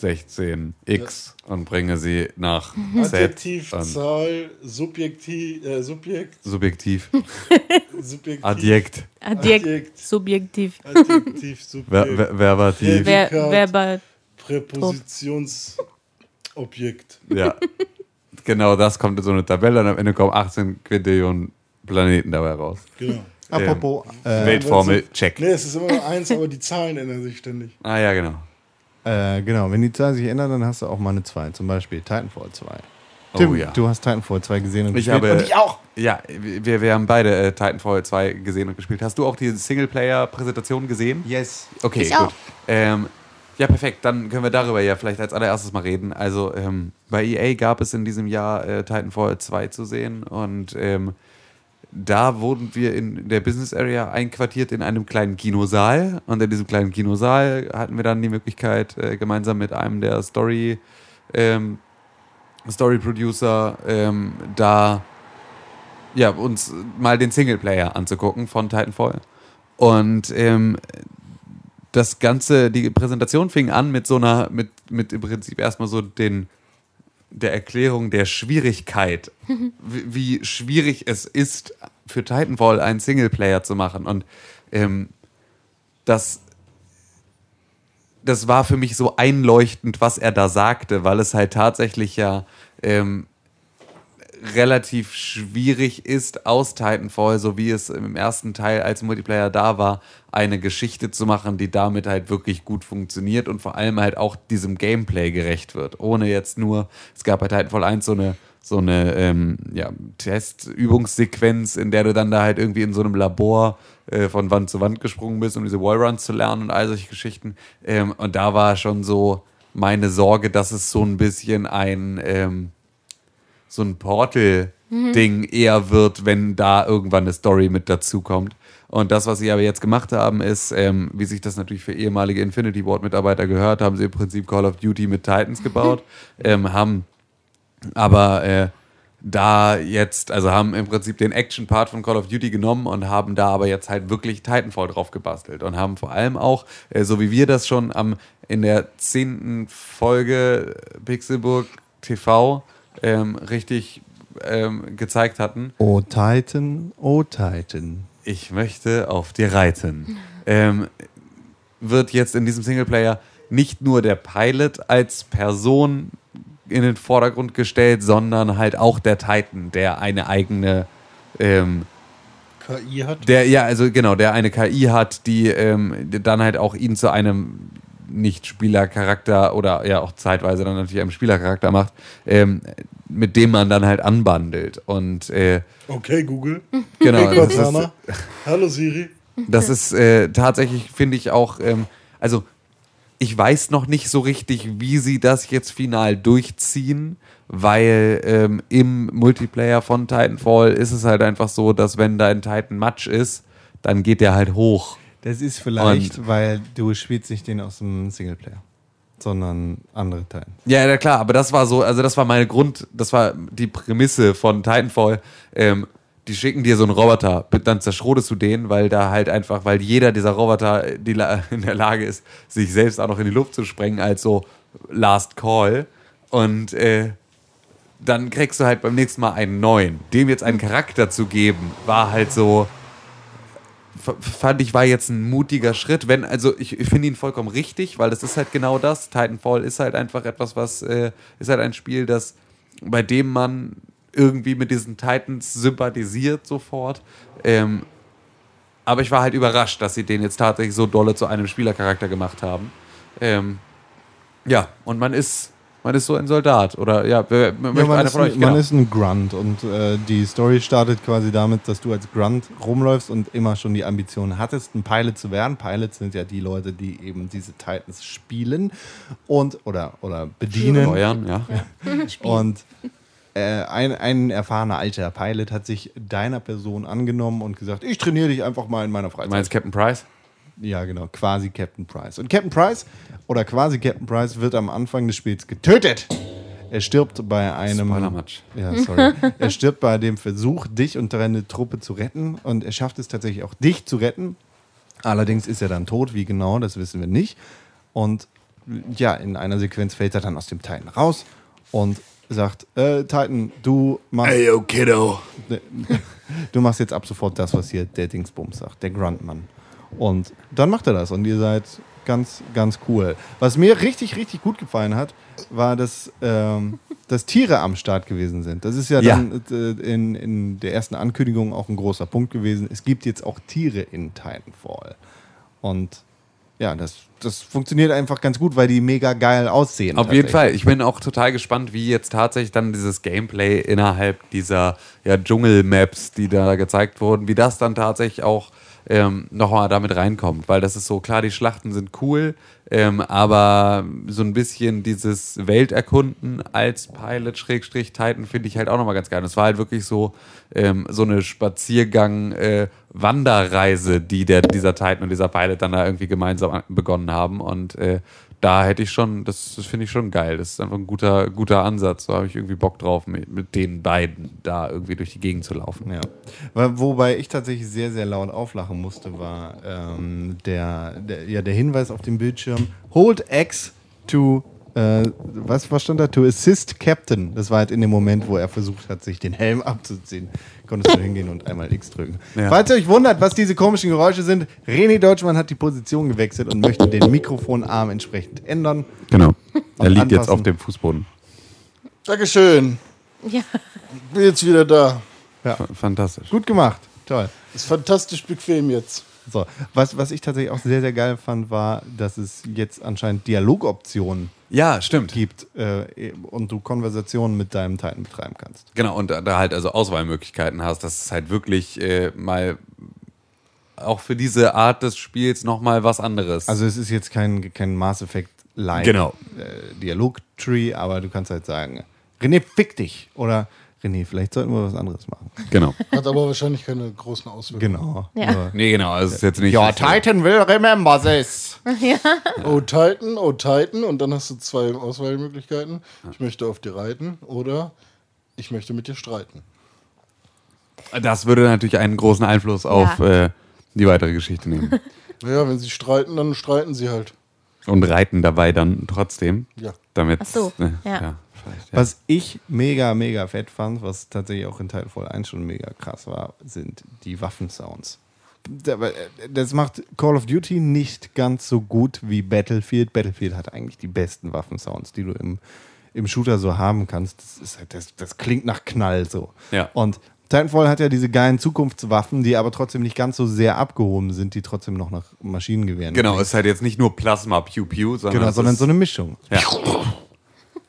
16x und bringe sie nach Z Adjektiv, und Zahl, Subjektiv, äh, Subjekt, subjektiv, Subjektiv, Adjekt, Adjekt, Adjekt. subjektiv. Adjektiv, Subjekt, ver verbativ. Ver verbal. Präpositionsobjekt. Ja, genau das kommt in so eine Tabelle und am Ende kommen 18 Quintillionen Planeten dabei raus. Genau. Apropos, äh, Weltformel, check. Nee, es ist immer nur eins, aber die Zahlen ändern sich ständig. Ah ja, genau. äh, genau, wenn die Zahl sich ändert, dann hast du auch mal eine 2. Zum Beispiel Titanfall 2. Oh Tim, ja. du hast Titanfall 2 gesehen und Ich gespielt. habe, und ich auch. Ja, wir, wir haben beide äh, Titanfall 2 gesehen und gespielt. Hast du auch die Singleplayer-Präsentation gesehen? Yes. Okay, Ich gut. auch. Ähm, ja, perfekt. Dann können wir darüber ja vielleicht als allererstes mal reden. Also ähm, bei EA gab es in diesem Jahr äh, Titanfall 2 zu sehen und ähm, da wurden wir in der Business Area einquartiert in einem kleinen Kinosaal und in diesem kleinen Kinosaal hatten wir dann die Möglichkeit, äh, gemeinsam mit einem der Story ähm, Story Producer ähm, da ja, uns mal den Singleplayer anzugucken von Titanfall. Und ähm, das Ganze, die Präsentation fing an mit so einer, mit, mit im Prinzip erstmal so den, der Erklärung der Schwierigkeit, wie, wie schwierig es ist, für Titanfall einen Singleplayer zu machen. Und ähm, das, das war für mich so einleuchtend, was er da sagte, weil es halt tatsächlich ja ähm, relativ schwierig ist, aus Titanfall, so wie es im ersten Teil als Multiplayer da war, eine Geschichte zu machen, die damit halt wirklich gut funktioniert und vor allem halt auch diesem Gameplay gerecht wird. Ohne jetzt nur, es gab bei Titanfall 1 so eine so eine ähm, ja, Test-Übungssequenz, in der du dann da halt irgendwie in so einem Labor äh, von Wand zu Wand gesprungen bist, um diese Wallruns zu lernen und all solche Geschichten. Ähm, und da war schon so meine Sorge, dass es so ein bisschen ein ähm, so ein Portal-Ding eher wird, wenn da irgendwann eine Story mit dazukommt. Und das, was sie aber jetzt gemacht haben, ist, ähm, wie sich das natürlich für ehemalige Infinity Ward-Mitarbeiter gehört, haben sie im Prinzip Call of Duty mit Titans gebaut, ähm, haben aber äh, da jetzt, also haben im Prinzip den Action-Part von Call of Duty genommen und haben da aber jetzt halt wirklich Titanfall drauf gebastelt und haben vor allem auch, äh, so wie wir das schon am in der zehnten Folge Pixelburg TV ähm, richtig ähm, gezeigt hatten, Oh Titan, oh Titan. ich möchte auf dir reiten, ähm, wird jetzt in diesem Singleplayer nicht nur der Pilot als Person in den Vordergrund gestellt, sondern halt auch der Titan, der eine eigene ähm, KI hat. der, ja, also genau, der eine KI hat, die ähm, die dann halt auch ihn zu einem Nicht-Spielercharakter oder ja auch zeitweise dann natürlich einem Spielercharakter macht, ähm, mit dem man dann halt anbandelt. Und äh, Okay, Google. genau, das ist. Hallo Siri. das ist äh, tatsächlich, finde ich auch, ähm, also ich weiß noch nicht so richtig, wie sie das jetzt final durchziehen, weil ähm, im Multiplayer von Titanfall ist es halt einfach so, dass wenn da ein Titan Matsch ist, dann geht der halt hoch. Das ist vielleicht, weil du spielst nicht den aus dem Singleplayer, sondern andere Teile. Ja, ja, klar, aber das war so, also das war meine Grund, das war die Prämisse von Titanfall. Ähm, die schicken dir so einen Roboter, dann zerschrotest du den, weil da halt einfach, weil jeder dieser Roboter die, La- in der Lage ist, sich selbst auch noch in die Luft zu sprengen als so Last Call. Und äh, dann kriegst du halt beim nächsten Mal einen neuen. Dem jetzt einen Charakter zu geben, war halt so, fand ich, war jetzt ein mutiger Schritt. Wenn, also ich, ich finde ihn vollkommen richtig, weil das ist halt genau das. Titanfall ist halt einfach etwas, was äh, ist halt ein Spiel, das bei dem man irgendwie mit diesen Titans sympathisiert sofort. Ähm, aber ich war halt überrascht, dass sie den jetzt tatsächlich so dolle zu einem Spielercharakter gemacht haben. Ähm, ja, und man ist, man ist so ein Soldat. Oder ja, wer, Ja, man, ist von euch? ein, man genau. ist ein Grunt und äh, die Story startet quasi damit, dass du als Grunt rumläufst und immer schon die Ambition hattest, ein Pilot zu werden. Pilots sind ja die Leute, die eben diese Titans spielen und oder, oder bedienen. Steuern, ja. Und äh, ein, ein erfahrener alter Pilot hat sich deiner Person angenommen und gesagt, ich trainiere dich einfach mal in meiner Du Freizeit. meinst Captain Price? Ja, genau, quasi Captain Price. Und Captain Price oder quasi Captain Price wird am Anfang des Spiels getötet. Er stirbt bei einem. Spoilermatch. Ja, sorry. er stirbt bei dem Versuch, dich und deine Truppe zu retten. Und er schafft es tatsächlich auch, dich zu retten. Allerdings ist er dann tot. Wie genau, das wissen wir nicht. Und ja, in einer Sequenz fällt er dann aus dem Titan raus und sagt: äh, Titan, du machst. Ey, yo, Kiddo. du machst jetzt ab sofort das, was hier der Dingsbums sagt, der Gruntmann. Und dann macht er das und ihr seid ganz, ganz cool. Was mir richtig, richtig gut gefallen hat, war, dass, ähm, dass Tiere am Start gewesen sind. Das ist ja, Ja. dann äh, in, in der ersten Ankündigung auch ein großer Punkt gewesen. Es gibt jetzt auch Tiere in Titanfall. Und ja, das, das funktioniert einfach ganz gut, weil die mega geil aussehen. Auf jeden. Fall. Ich bin auch total gespannt, wie jetzt tatsächlich dann dieses Gameplay innerhalb dieser ja, Dschungelmaps, die da gezeigt wurden, wie das dann tatsächlich auch ähm, nochmal damit reinkommt. Weil das ist so, klar, die Schlachten sind cool, ähm, aber so ein bisschen dieses Welterkunden als Pilot Schrägstrich Titan finde ich halt auch nochmal ganz geil. Und Es war halt wirklich so, ähm, so eine Spaziergang äh, die der, dieser Titan und dieser Pilot dann da irgendwie gemeinsam begonnen haben. Und äh, da hätte ich schon, das, das finde ich schon geil. Das ist einfach ein guter, guter Ansatz. Da habe ich irgendwie Bock drauf, mit, mit den beiden da irgendwie durch die Gegend zu laufen. Ja. Wobei ich tatsächlich sehr, sehr laut auflachen musste, war ähm, der, der, ja, der Hinweis auf dem Bildschirm: Hold X to. Äh, was, was stand da? To assist Captain. Das war halt in dem Moment, wo er versucht hat, sich den Helm abzuziehen. Konntest du hingehen und einmal X drücken. Ja. Falls ihr euch wundert, was diese komischen Geräusche sind, René Deutschmann hat die Position gewechselt und möchte den Mikrofonarm entsprechend ändern. Genau. Er liegt jetzt anpassen. auf dem Fußboden. Dankeschön. Ja. Bin jetzt wieder da. Ja. Fantastisch. Gut gemacht. Toll. Ist fantastisch bequem jetzt. So, was, was ich tatsächlich auch sehr, sehr geil fand, war, dass es jetzt anscheinend Dialogoptionen Ja, stimmt. gibt äh, und du Konversationen mit deinem Titan betreiben kannst. Genau, und da da halt also Auswahlmöglichkeiten hast, dass es halt wirklich äh, mal auch für diese Art des Spiels nochmal was anderes. Also es ist jetzt kein, kein Mass Effect like Genau. äh, Dialog-Tree, aber du kannst halt sagen, René, fick dich. Oder René, vielleicht sollten wir was anderes machen. genau. Hat aber wahrscheinlich keine großen Auswirkungen. Genau. Ja. Nee, genau, also es ist jetzt nicht. Your Titan will remember this. Oh Titan, oh Titan und dann hast du zwei Auswahlmöglichkeiten. Ich möchte auf dir reiten oder ich möchte mit dir streiten. Das würde natürlich einen großen Einfluss auf äh, die weitere Geschichte nehmen. Ja, wenn sie streiten, dann streiten sie halt. Und reiten dabei dann trotzdem. Ja. Damit. Ach so, äh, ja. Vielleicht, ja. Was ich mega, mega fett fand, was tatsächlich auch in Teil Voll 1 schon mega krass war, sind die Waffensounds. Äh, Das macht Call of Duty nicht ganz so gut wie Battlefield. Battlefield hat eigentlich die besten Waffensounds, die du im, im Shooter so haben kannst, das, ist halt, das, das klingt nach Knall so. Ja. Und Titanfall hat ja diese geilen Zukunftswaffen, die aber trotzdem nicht ganz so sehr abgehoben sind, die trotzdem noch nach Maschinengewehren Genau, es ist halt jetzt nicht nur Plasma Pew Pew, sondern, genau sondern so eine Mischung. ja.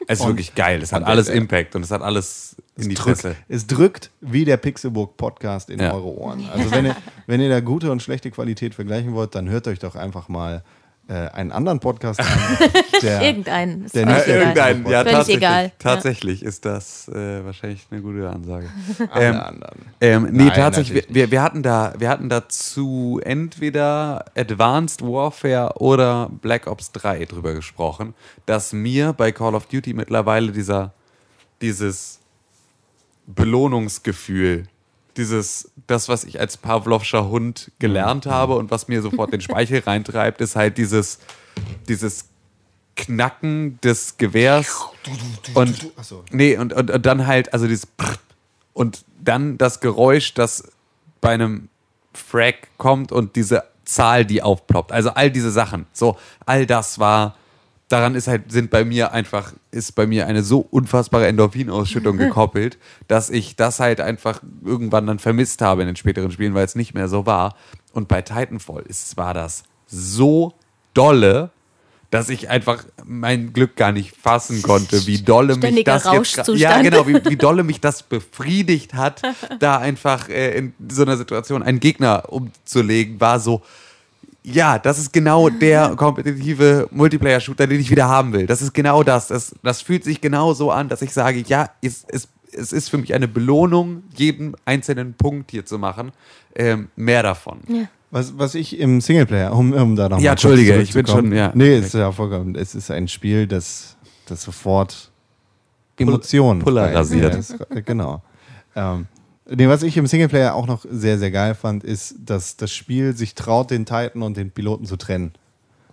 Es ist wirklich geil. Es hat alles der- Impact und es hat alles in die drückt, Fresse. es drückt wie der Pixelburg Podcast in Ja. eure Ohren. Also wenn ihr, wenn ihr da gute und schlechte Qualität vergleichen wollt, dann hört euch doch einfach mal äh, einen anderen Podcast an. Der, Irgendeinen. Ist Der nicht egal. Irgendein, ja, Völlig tatsächlich, egal. Tatsächlich ist das äh, wahrscheinlich eine gute Ansage. alle ähm, anderen. ähm, nee, Nein, tatsächlich, wir, wir hatten da, wir hatten dazu entweder Advanced Warfare oder Black Ops 3 drüber gesprochen, dass mir bei Call of Duty mittlerweile dieser, dieses Belohnungsgefühl, dieses, das, was ich als Pavlovscher Hund gelernt habe und was mir sofort den Speichel reintreibt, ist halt dieses, dieses Knacken des Gewehrs und nee und, und, und dann halt also dieses und dann das Geräusch, das bei einem Frag kommt und diese Zahl, die aufploppt. Also all diese Sachen. So, all das war, daran ist halt, sind bei mir einfach, ist bei mir eine so unfassbare Endorphinausschüttung gekoppelt, dass ich das halt einfach irgendwann dann vermisst habe in den späteren Spielen, weil es nicht mehr so war. Und bei Titanfall ist, war das so dolle, dass ich einfach mein Glück gar nicht fassen konnte, wie dolle mich das jetzt Rauschzustand. ja genau wie, wie dolle mich das befriedigt hat, da einfach äh, in so einer Situation einen Gegner umzulegen, war so ja, das ist genau der kompetitive Multiplayer-Shooter, den ich wieder haben will. Das ist genau das. Das, das fühlt sich genau so an, dass ich sage, ja, es, es, es ist für mich eine Belohnung, jeden einzelnen Punkt hier zu machen. Ähm, mehr davon. Was, was ich im Singleplayer, um, um da noch Ja, Entschuldige, ich bin schon, ja. Nee, ist ja vollkommen. Es ist ein Spiel, das, das sofort Emotionen polarisiert. Ja, das- Genau. Ähm, nee, was ich im Singleplayer auch noch sehr, sehr geil fand, ist, dass das Spiel sich traut, den Titan und den Piloten zu trennen.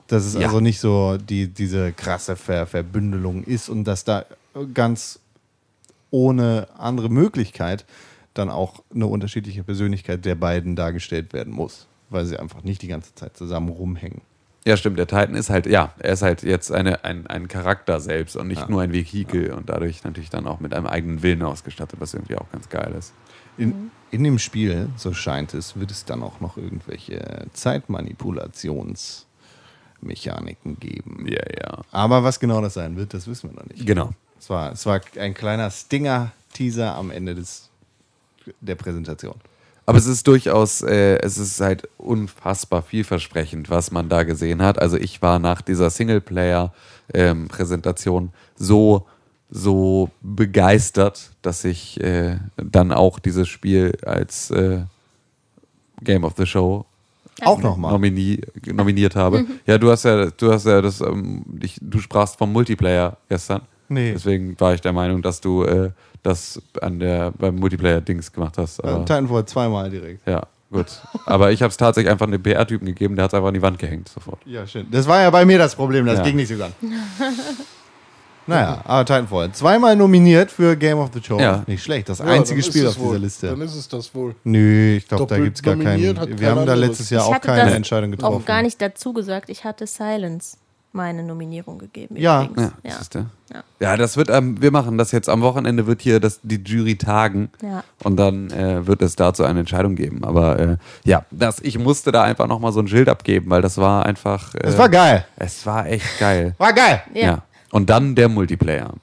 Dass es Ja. also nicht so die, diese krasse Ver Verbündelung ist und dass da ganz ohne andere Möglichkeit dann auch eine unterschiedliche Persönlichkeit der beiden dargestellt werden muss, weil sie einfach nicht die ganze Zeit zusammen rumhängen. Ja, stimmt. Der Titan ist halt, ja, er ist halt jetzt eine, ein, ein Charakter selbst und nicht nur ein Vehikel und dadurch natürlich dann auch mit einem eigenen Willen ausgestattet, was irgendwie auch ganz geil ist. In, in dem Spiel, so scheint es, wird es dann auch noch irgendwelche Zeitmanipulationsmechaniken geben. Ja, ja. Aber was genau das sein wird, das wissen wir noch nicht. Genau. Es war, es war ein kleiner Stinger-Teaser am Ende des, der Präsentation. Aber es ist durchaus, äh, es ist halt unfassbar vielversprechend, was man da gesehen hat. Also ich war nach dieser Singleplayer-Präsentation so, so begeistert, dass ich äh, dann auch dieses Spiel als äh, Game of the Show Auch nochmal. nomini nominiert habe. Ja, du hast ja, du hast ja das, ähm, ich, du sprachst vom Multiplayer gestern. Nee. Deswegen war ich der Meinung, dass du äh, das an der beim Multiplayer-Dings gemacht hast. Aber, Titanfall zweimal direkt. ja, gut. Aber ich habe es tatsächlich einfach einem PR-Typen gegeben, der hat es einfach an die Wand gehängt sofort. Ja, schön. Das war ja bei mir das Problem, das Ja. ging nicht so ganz. naja, aber Titanfall. Zweimal nominiert für Game of the Show. Ja. Nicht schlecht. Das Ja, einzige ist Spiel auf wohl. dieser Liste. Dann ist es das wohl. Nö, ich glaube, da gibt es gar keinen. Wir kein haben da letztes Jahr Ich auch keine das Entscheidung getroffen. Auch gar nicht dazu gesagt. Ich hatte Silence meine Nominierung gegeben. Ja. Ja, ja. siehste. Ja. ja das wird, ähm, wir machen das jetzt am Wochenende, wird hier das, die Jury tagen Ja. und dann äh, wird es dazu eine Entscheidung geben. Aber äh, ja, das, ich musste da einfach nochmal so ein Schild abgeben, weil das war einfach. Äh, Es war geil. Es war echt geil. War geil. Ja. Und dann der Multiplayer.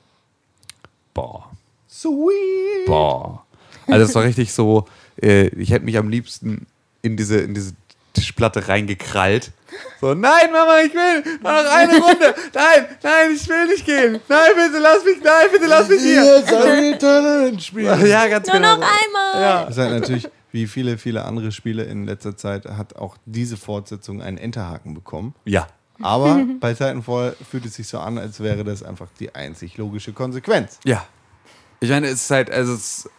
Boah. Sweet. Boah. Also es war richtig so, äh, ich hätte mich am liebsten in diese, in diese Tischplatte reingekrallt. So, nein, Mama, ich will nur noch eine Runde. Nein, nein, ich will nicht gehen. Nein, bitte lass mich, nein, bitte lass mich hier. Jetzt ein Talentspiel. Ja, ganz Nur genau. noch einmal. Ja. Das ist halt natürlich, wie viele, viele andere Spiele in letzter Zeit, hat auch diese Fortsetzung einen Enterhaken bekommen. ja. Aber bei Titanfall fühlt es sich so an, als wäre das einfach die einzig logische Konsequenz. Ja. Ich meine, es ist halt, also es,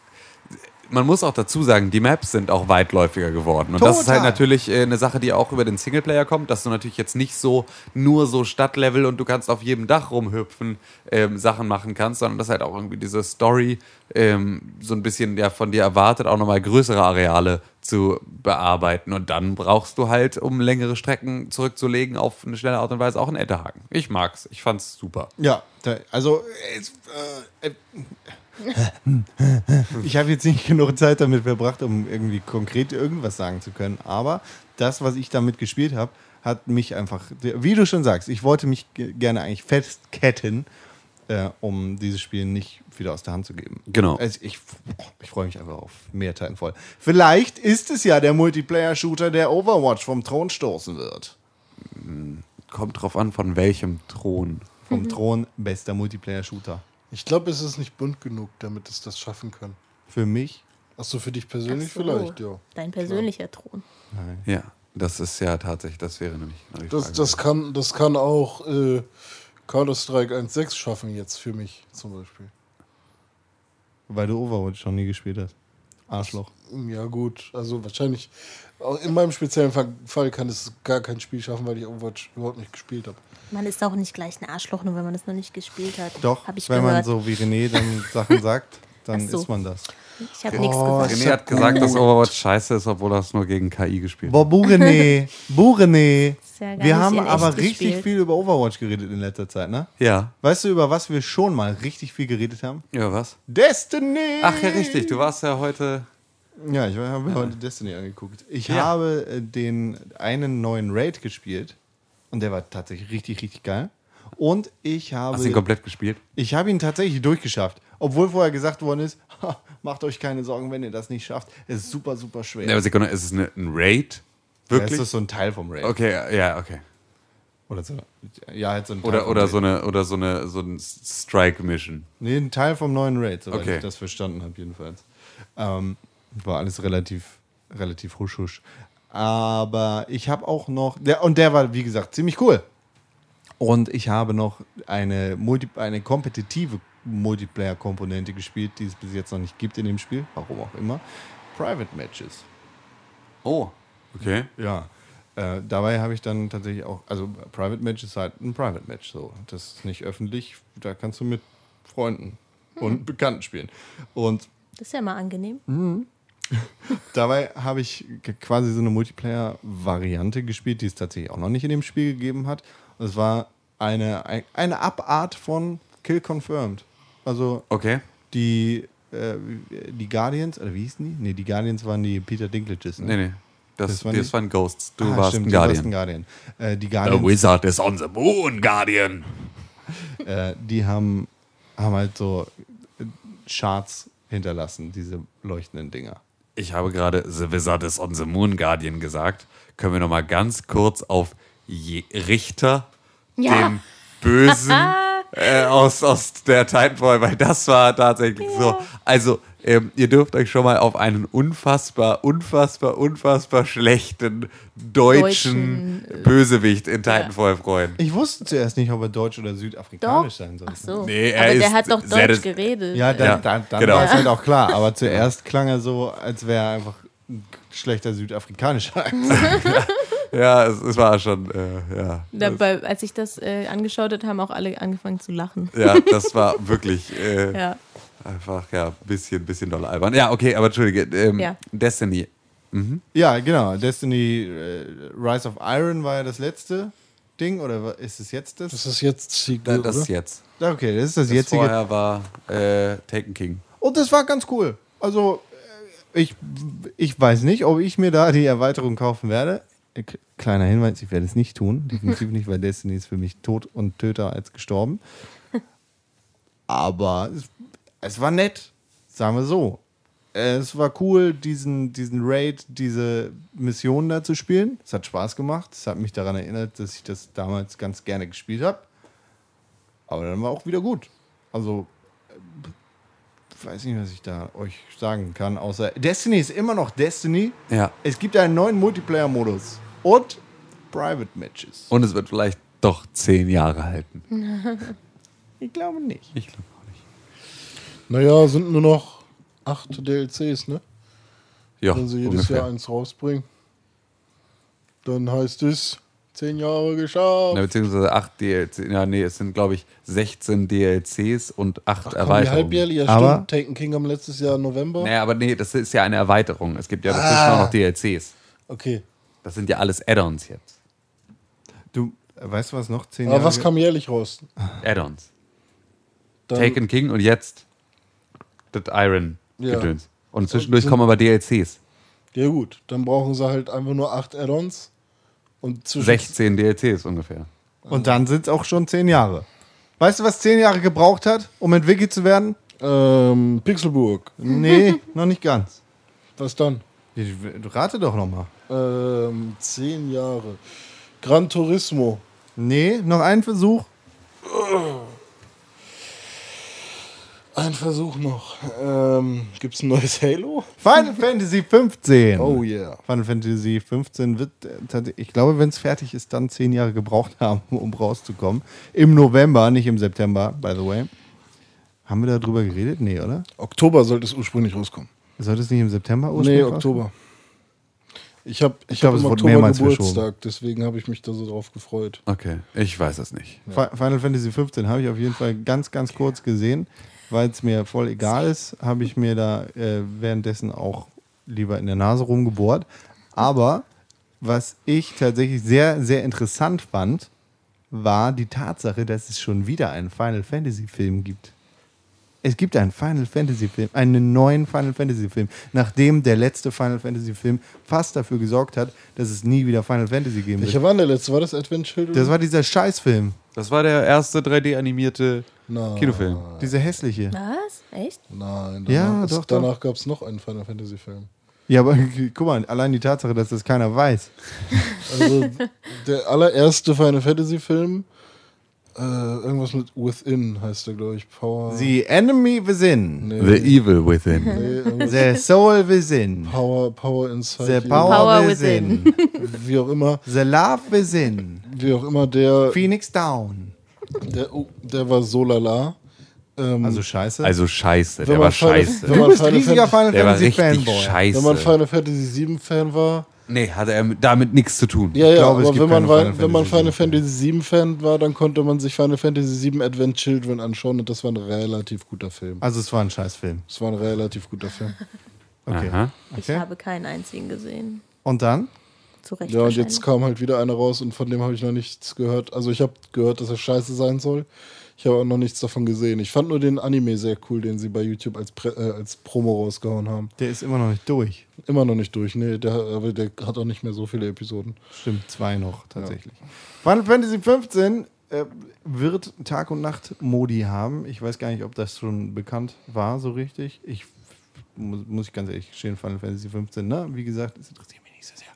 man muss auch dazu sagen, die Maps sind auch weitläufiger geworden. Und das ist halt Total. natürlich äh, eine Sache, die auch über den Singleplayer kommt, dass du natürlich jetzt nicht so nur so Stadtlevel und du kannst auf jedem Dach rumhüpfen, ähm, Sachen machen kannst, sondern dass halt auch irgendwie diese Story ähm, so ein bisschen ja von dir erwartet, auch nochmal größere Areale zu bearbeiten. Und dann brauchst du halt, um längere Strecken zurückzulegen, auf eine schnelle Art und Weise auch einen Enterhaken. Ich mag's. Ich fand's super. Ja, also äh, äh, ich habe jetzt nicht genug Zeit damit verbracht, um irgendwie konkret irgendwas sagen zu können. Aber das, was ich damit gespielt habe, hat mich einfach, wie du schon sagst, ich wollte mich ge- gerne eigentlich festketten, äh, um dieses Spiel nicht wieder aus der Hand zu geben. Genau. Also ich ich freue mich einfach auf mehr Titanfall. Vielleicht ist es ja der Multiplayer-Shooter, der Overwatch vom Thron stoßen wird. Kommt drauf an, von welchem Thron. Vom Thron bester Multiplayer-Shooter. Ich glaube, es ist nicht bunt genug, damit es das schaffen kann. Für mich Achso, für dich persönlich Ach so, vielleicht, ja. Dein persönlicher Thron. Ja, das ist ja tatsächlich, das wäre nämlich. Das, Frage. das, kann, das kann auch äh, Counter-Strike 1.6 schaffen jetzt für mich zum Beispiel. Weil du Overwatch noch nie gespielt hast. Arschloch. Ja gut, also wahrscheinlich, auch in meinem speziellen Fa- Fall kann es gar kein Spiel schaffen, weil ich Overwatch überhaupt nicht gespielt habe. Man ist auch nicht gleich ein Arschloch, nur wenn man es noch nicht gespielt hat. Doch, Hab ich wenn man gehört. so wie René dann Sachen sagt, dann so. ist man das. Ich habe nichts Oh, gesagt. René hat gesagt, dass Overwatch scheiße ist, obwohl er es nur gegen KI gespielt hat. Boah, Burené, Burené. Ja Wir haben aber richtig gespielt. viel über Overwatch geredet in letzter Zeit, ne? Ja. Weißt du, über was wir schon mal richtig viel geredet haben? Ja, was? Destiny! Ach ja, richtig. Du warst ja heute. Ja, ich habe mir heute Destiny angeguckt. Ich Ja. habe äh, den einen neuen Raid gespielt und der war tatsächlich richtig, richtig geil. Und ich habe. Hast du ihn komplett gespielt? Ich habe ihn tatsächlich durchgeschafft. Obwohl vorher gesagt worden ist, "Ha, macht euch keine Sorgen, wenn ihr das nicht schafft. Es ist super, super schwer. Ja, aber Sekunde, ist es eine, ein Raid? Ja, Wirklich? ist so ein Teil vom Raid? okay, ja, okay. Oder so. Ja, halt so ein Teil Oder, oder so eine, oder so eine, so ein Strike-Mission. Nee, ein Teil vom neuen Raid, soweit Okay. ich das verstanden habe, jedenfalls. Ähm, war alles relativ, relativ husch husch. Aber ich habe auch noch, der, und der war, wie gesagt, ziemlich cool. Und ich habe noch eine, Multi, eine kompetitive Multiplayer-Komponente gespielt, die es bis jetzt noch nicht gibt in dem Spiel, warum auch immer. Private Matches. Oh. Okay. Ja. Äh, dabei habe ich dann tatsächlich auch, also Private Match ist halt ein Private Match so. Das ist nicht öffentlich, da kannst du mit Freunden und Bekannten spielen. Und Das ist ja mal angenehm. dabei habe ich quasi so eine Multiplayer-Variante gespielt, die es tatsächlich auch noch nicht in dem Spiel gegeben hat. Und es war eine, ein- eine Abart von Kill Confirmed. Also Okay. die, äh, die Guardians, oder wie hießen die? Nee, die Guardians waren die Peter Dinklages. Ne? Nee, nee. Das, Das das, waren die- waren Ghosts. Du Ah, warst stimmt, ein du warst Guardian. ein Guardian. Äh, die The Guardians Wizard is on the moon, Guardian. äh, die haben, haben halt so äh, Charts hinterlassen, diese leuchtenden Dinger. Ich habe gerade The Wizard is on the moon, Guardian gesagt. Können wir noch mal ganz kurz auf Je Richter, Ja. den Bösen äh, aus, aus der Titanfall, weil das war tatsächlich so. Also, ähm, ihr dürft euch schon mal auf einen unfassbar, unfassbar, unfassbar schlechten deutschen, Deutschen, äh, Bösewicht in Titanfall freuen. Ich wusste zuerst nicht, ob er deutsch oder Doch. südafrikanisch sein sollte. Ach so. Nee, er Aber der ist hat doch Deutsch geredet. Ja, dann, Ja, dann, dann genau. war es halt auch klar. Aber zuerst klang er so, als wäre er einfach ein schlechter südafrikanischer. Ja, es, es war schon, äh, ja. Dabei, als ich das äh, angeschaut habe, haben auch alle angefangen zu lachen. Ja, das war wirklich äh, Ja. einfach, ja, ein bisschen, bisschen doll albern. Ja, okay, aber entschuldige, ähm, Ja. Destiny. Ja, genau. Destiny äh, Rise of Iron war ja das letzte Ding. Oder ist es jetzt das? Das ist jetzt Da, Sequel, das oder? jetzt. Okay, das ist das Das jetzige. vorher war äh, Taken King. Und das war ganz cool. Also, äh, ich, ich weiß nicht, ob ich mir da die Erweiterung kaufen werde. Kleiner Hinweis, ich werde es nicht tun. Definitiv nicht, weil Destiny ist für mich tot und töter als gestorben. Aber es, es war nett, sagen wir so. Es war cool, diesen, diesen Raid, diese Mission da zu spielen. Es hat Spaß gemacht. Es hat mich daran erinnert, dass ich das damals ganz gerne gespielt habe. Aber dann war auch wieder gut. Also, weiß nicht, was ich da euch sagen kann, außer Destiny ist immer noch Destiny. Ja. Es gibt einen neuen Multiplayer-Modus und Private Matches. Und es wird vielleicht doch zehn Jahre halten. Ich glaube nicht. Ich glaube auch nicht. Naja, sind nur noch acht DLCs, ne? Ja, Wenn sie jedes ungefähr. Jahr eins rausbringen. Dann heißt es, zehn Jahre geschafft. Ja, beziehungsweise acht DLCs. Ja, nee, es sind, glaube ich, 16 DLCs und acht Kommen die Erweiterungen. halbjährlich? Ja, Aber- stimmt. Taken King am letztes Jahr November. Naja, aber nee, das ist ja eine Erweiterung. Es gibt ja dazwischen Ah. auch noch DLCs. Okay. Das sind ja alles Add-ons jetzt. Du, äh, weißt du was noch? Zehn Aber Jahre was kam jährlich raus? Add-ons. Taken King und jetzt das Iron Ja. Gedöns. Und zwischendurch kommen aber DLCs. Ja gut, dann brauchen sie halt einfach nur acht Add-ons. Und zwischen 16 DLCs ungefähr. Und dann sind es auch schon zehn Jahre. Weißt du, was zehn Jahre gebraucht hat, um entwickelt zu werden? ähm, Pixelburg. Nee, noch nicht ganz. Was dann? Ich, rate doch noch mal. Ähm, zehn Jahre. Gran Turismo. Nee, noch ein Versuch. Ein Versuch noch. Ähm, Gibt es ein neues Halo? Final Fantasy 15. Oh yeah. Final Fantasy 15 wird, äh, ich glaube, wenn es fertig ist, dann zehn Jahre gebraucht haben, um rauszukommen. Im November, nicht im September, by the way. Haben wir darüber geredet? Nee, oder? Oktober sollte es ursprünglich rauskommen. Sollte es nicht im September Nee, ursprünglich rauskommen? Oktober. Ich habe ich glaub, hab es im wurde Oktober mehrmals Geburtstag, deswegen habe ich mich da so drauf gefreut. Okay, ich weiß es nicht. Fi- Final Fantasy 15 habe ich auf jeden Fall ganz, ganz kurz gesehen, weil es mir voll egal ist, habe ich mir da äh, währenddessen auch lieber in der Nase rumgebohrt. Aber was ich tatsächlich sehr, sehr interessant fand, war die Tatsache, dass es schon wieder einen Final Fantasy Film gibt. Es gibt einen Final Fantasy Film, einen neuen Final Fantasy Film, nachdem der letzte Final Fantasy Film fast dafür gesorgt hat, dass es nie wieder Final Fantasy geben wird. Welcher war denn der letzte? War das Advent Children? Das war dieser Scheißfilm, Das war der erste 3D-animierte Nein. Kinofilm. dieser hässliche. Was? Echt? Nein, danach, Ja, doch, doch. danach gab es noch einen Final Fantasy Film. Ja, aber guck mal, allein die Tatsache, dass das keiner weiß. Also der allererste Final Fantasy Film, äh, irgendwas mit Within heißt der, glaube ich. Power. The enemy within. Nee, The Evil Within. nee, The soul within. Power, Power Inside. The power, Power within. Wie auch immer, The love within. wie auch immer, der, Phoenix down. Der, oh, der war so lala. Ähm, Also scheiße. Also scheiße, Wenn der war Final- scheiße. wenn du man bist Final riesiger Final Der war Fantasy richtig Fanboy. scheiße. wenn man Final Fantasy 7 Fan war. nee, hatte er damit nichts zu tun. Ja, ja, glaube, es aber gibt wenn man, Final wenn man Fantasy Final 7 Fantasy 7 Fan war, dann konnte man sich Final Fantasy 7 Advent Children anschauen und das war ein relativ guter Film. Also es war ein Scheißfilm. Das war ein relativ guter Film. Okay. Aha. Ich okay. habe keinen einzigen gesehen. Und dann? Zu Recht Ja, und jetzt kam halt wieder einer raus und von dem habe ich noch nichts gehört. Also ich habe gehört, dass er scheiße sein soll. Ich habe auch noch nichts davon gesehen. Ich fand nur den Anime sehr cool, den sie bei YouTube als, Pre äh, als Promo rausgehauen haben. Der ist immer noch nicht durch. Immer noch nicht durch. Nee, der, aber der hat auch nicht mehr so viele Episoden. Stimmt, zwei noch tatsächlich. Final Fantasy 15 äh, wird Tag- und Nacht-Modi haben. Ich weiß gar nicht, ob das schon bekannt war, so richtig. Ich muss, muss ich ganz ehrlich gestehen, Final Fantasy 15, ne? Wie gesagt, es interessiert mich nicht so sehr.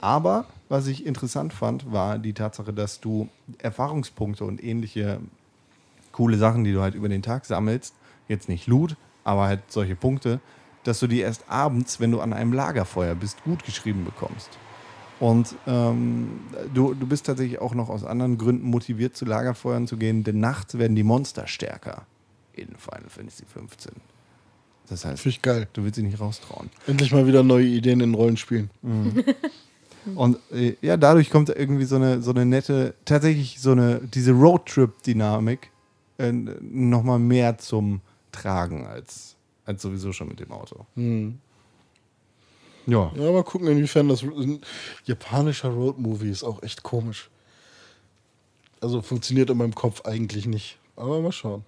Aber was ich interessant fand, war die Tatsache, dass du Erfahrungspunkte und ähnliche coole Sachen, die du halt über den Tag sammelst, jetzt nicht Loot, aber halt solche Punkte, dass du die erst abends, wenn du an einem Lagerfeuer bist, gut geschrieben bekommst. Und ähm, du, du bist tatsächlich auch noch aus anderen Gründen motiviert, zu Lagerfeuern zu gehen, denn nachts werden die Monster stärker in Final Fantasy 15. Das heißt, Finde ich geil. du willst sie nicht raustrauen. Endlich mal wieder neue Ideen in Rollenspielen. Und äh, ja, dadurch kommt irgendwie so eine, so eine nette, tatsächlich so eine, diese Roadtrip-Dynamik äh, nochmal mehr zum Tragen als, als sowieso schon mit dem Auto. Ja. Ja, mal gucken, inwiefern das. Ein japanischer Roadmovie ist auch echt komisch. Also funktioniert in meinem Kopf eigentlich nicht. Aber mal schauen.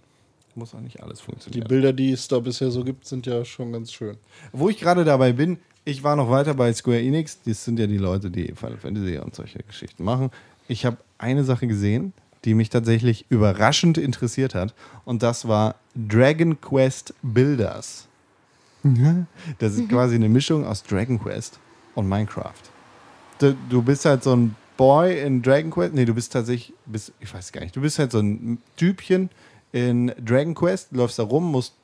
Muss auch nicht alles Die funktionieren. Bilder, die es da bisher so gibt, sind ja schon ganz schön. Wo ich gerade dabei bin, ich war noch weiter bei Square Enix. Das sind ja die Leute, die Final Fantasy und solche Geschichten machen. Ich habe eine Sache gesehen, die mich tatsächlich überraschend interessiert hat. Und das war Dragon Quest Builders. Das ist quasi eine Mischung aus Dragon Quest und Minecraft. Du, bist halt so ein Boy in Dragon Quest. Nee, du bist tatsächlich, bist, ich weiß gar nicht, du bist halt so ein Typchen in Dragon Quest, läufst da rum, musst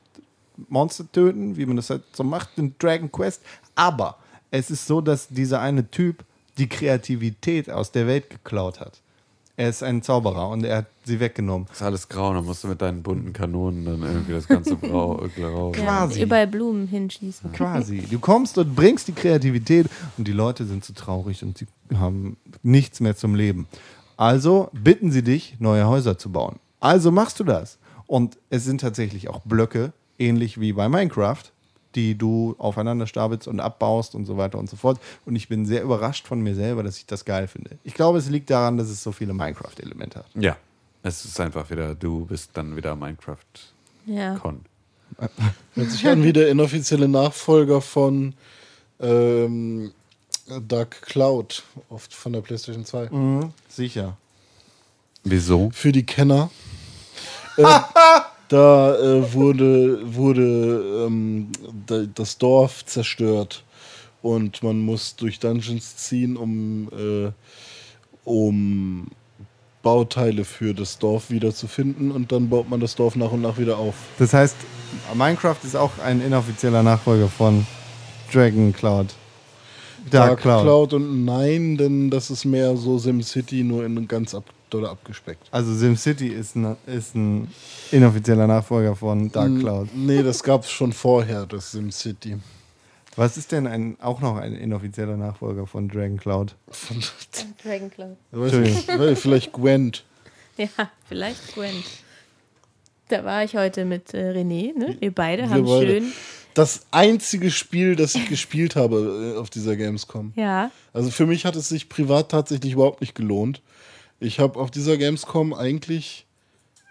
Monster töten, wie man das halt so macht in Dragon Quest. Aber es ist so, dass dieser eine Typ die Kreativität aus der Welt geklaut hat. Er ist ein Zauberer und er hat sie weggenommen. Das ist alles grau, dann musst du mit deinen bunten Kanonen dann irgendwie das ganze Grau, grau. Ja, Quasi. überall Blumen hinschießen. Quasi. Du kommst und bringst die Kreativität und die Leute sind zu traurig und sie haben nichts mehr zum Leben. Also bitten sie dich, neue Häuser zu bauen. Also machst du das. Und es sind tatsächlich auch Blöcke, ähnlich wie bei Minecraft, die du aufeinander stapelst und abbaust und so weiter und so fort. Und ich bin sehr überrascht von mir selber, dass ich das geil finde. Ich glaube, es liegt daran, dass es so viele Minecraft-Elemente hat. Ja, es ist einfach wieder, du bist dann wieder Minecraft-Con. Ja. Hört sich an wie der inoffizielle Nachfolger von ähm, Dark Cloud oft von der PlayStation 2. Sicher. Wieso? Für die Kenner. äh, da äh, wurde, wurde ähm, da, das Dorf zerstört und man muss durch Dungeons ziehen, um, äh, um Bauteile für das Dorf wieder zu finden und dann baut man das Dorf nach und nach wieder auf. Das heißt, Minecraft ist auch ein inoffizieller Nachfolger von Dragon Cloud. Dark, Cloud. und nein, denn das ist mehr so SimCity, nur in ganz ab doll abgespeckt. Also SimCity ist ein, ist ein inoffizieller Nachfolger von Dark Cloud. Nee, das gab es schon vorher, das SimCity. Was ist denn ein, auch noch ein inoffizieller Nachfolger von Dragon Cloud? Von, Dragon Cloud. weiß ich, weiß ich, vielleicht Gwent. Ja, vielleicht Gwen. Da war ich heute mit äh, René, ne? Wir beide Wir haben beide. schön. Das einzige Spiel, das ich gespielt habe äh, auf dieser Gamescom. Ja, Also für mich hat es sich privat tatsächlich überhaupt nicht gelohnt. Ich habe auf dieser Gamescom eigentlich.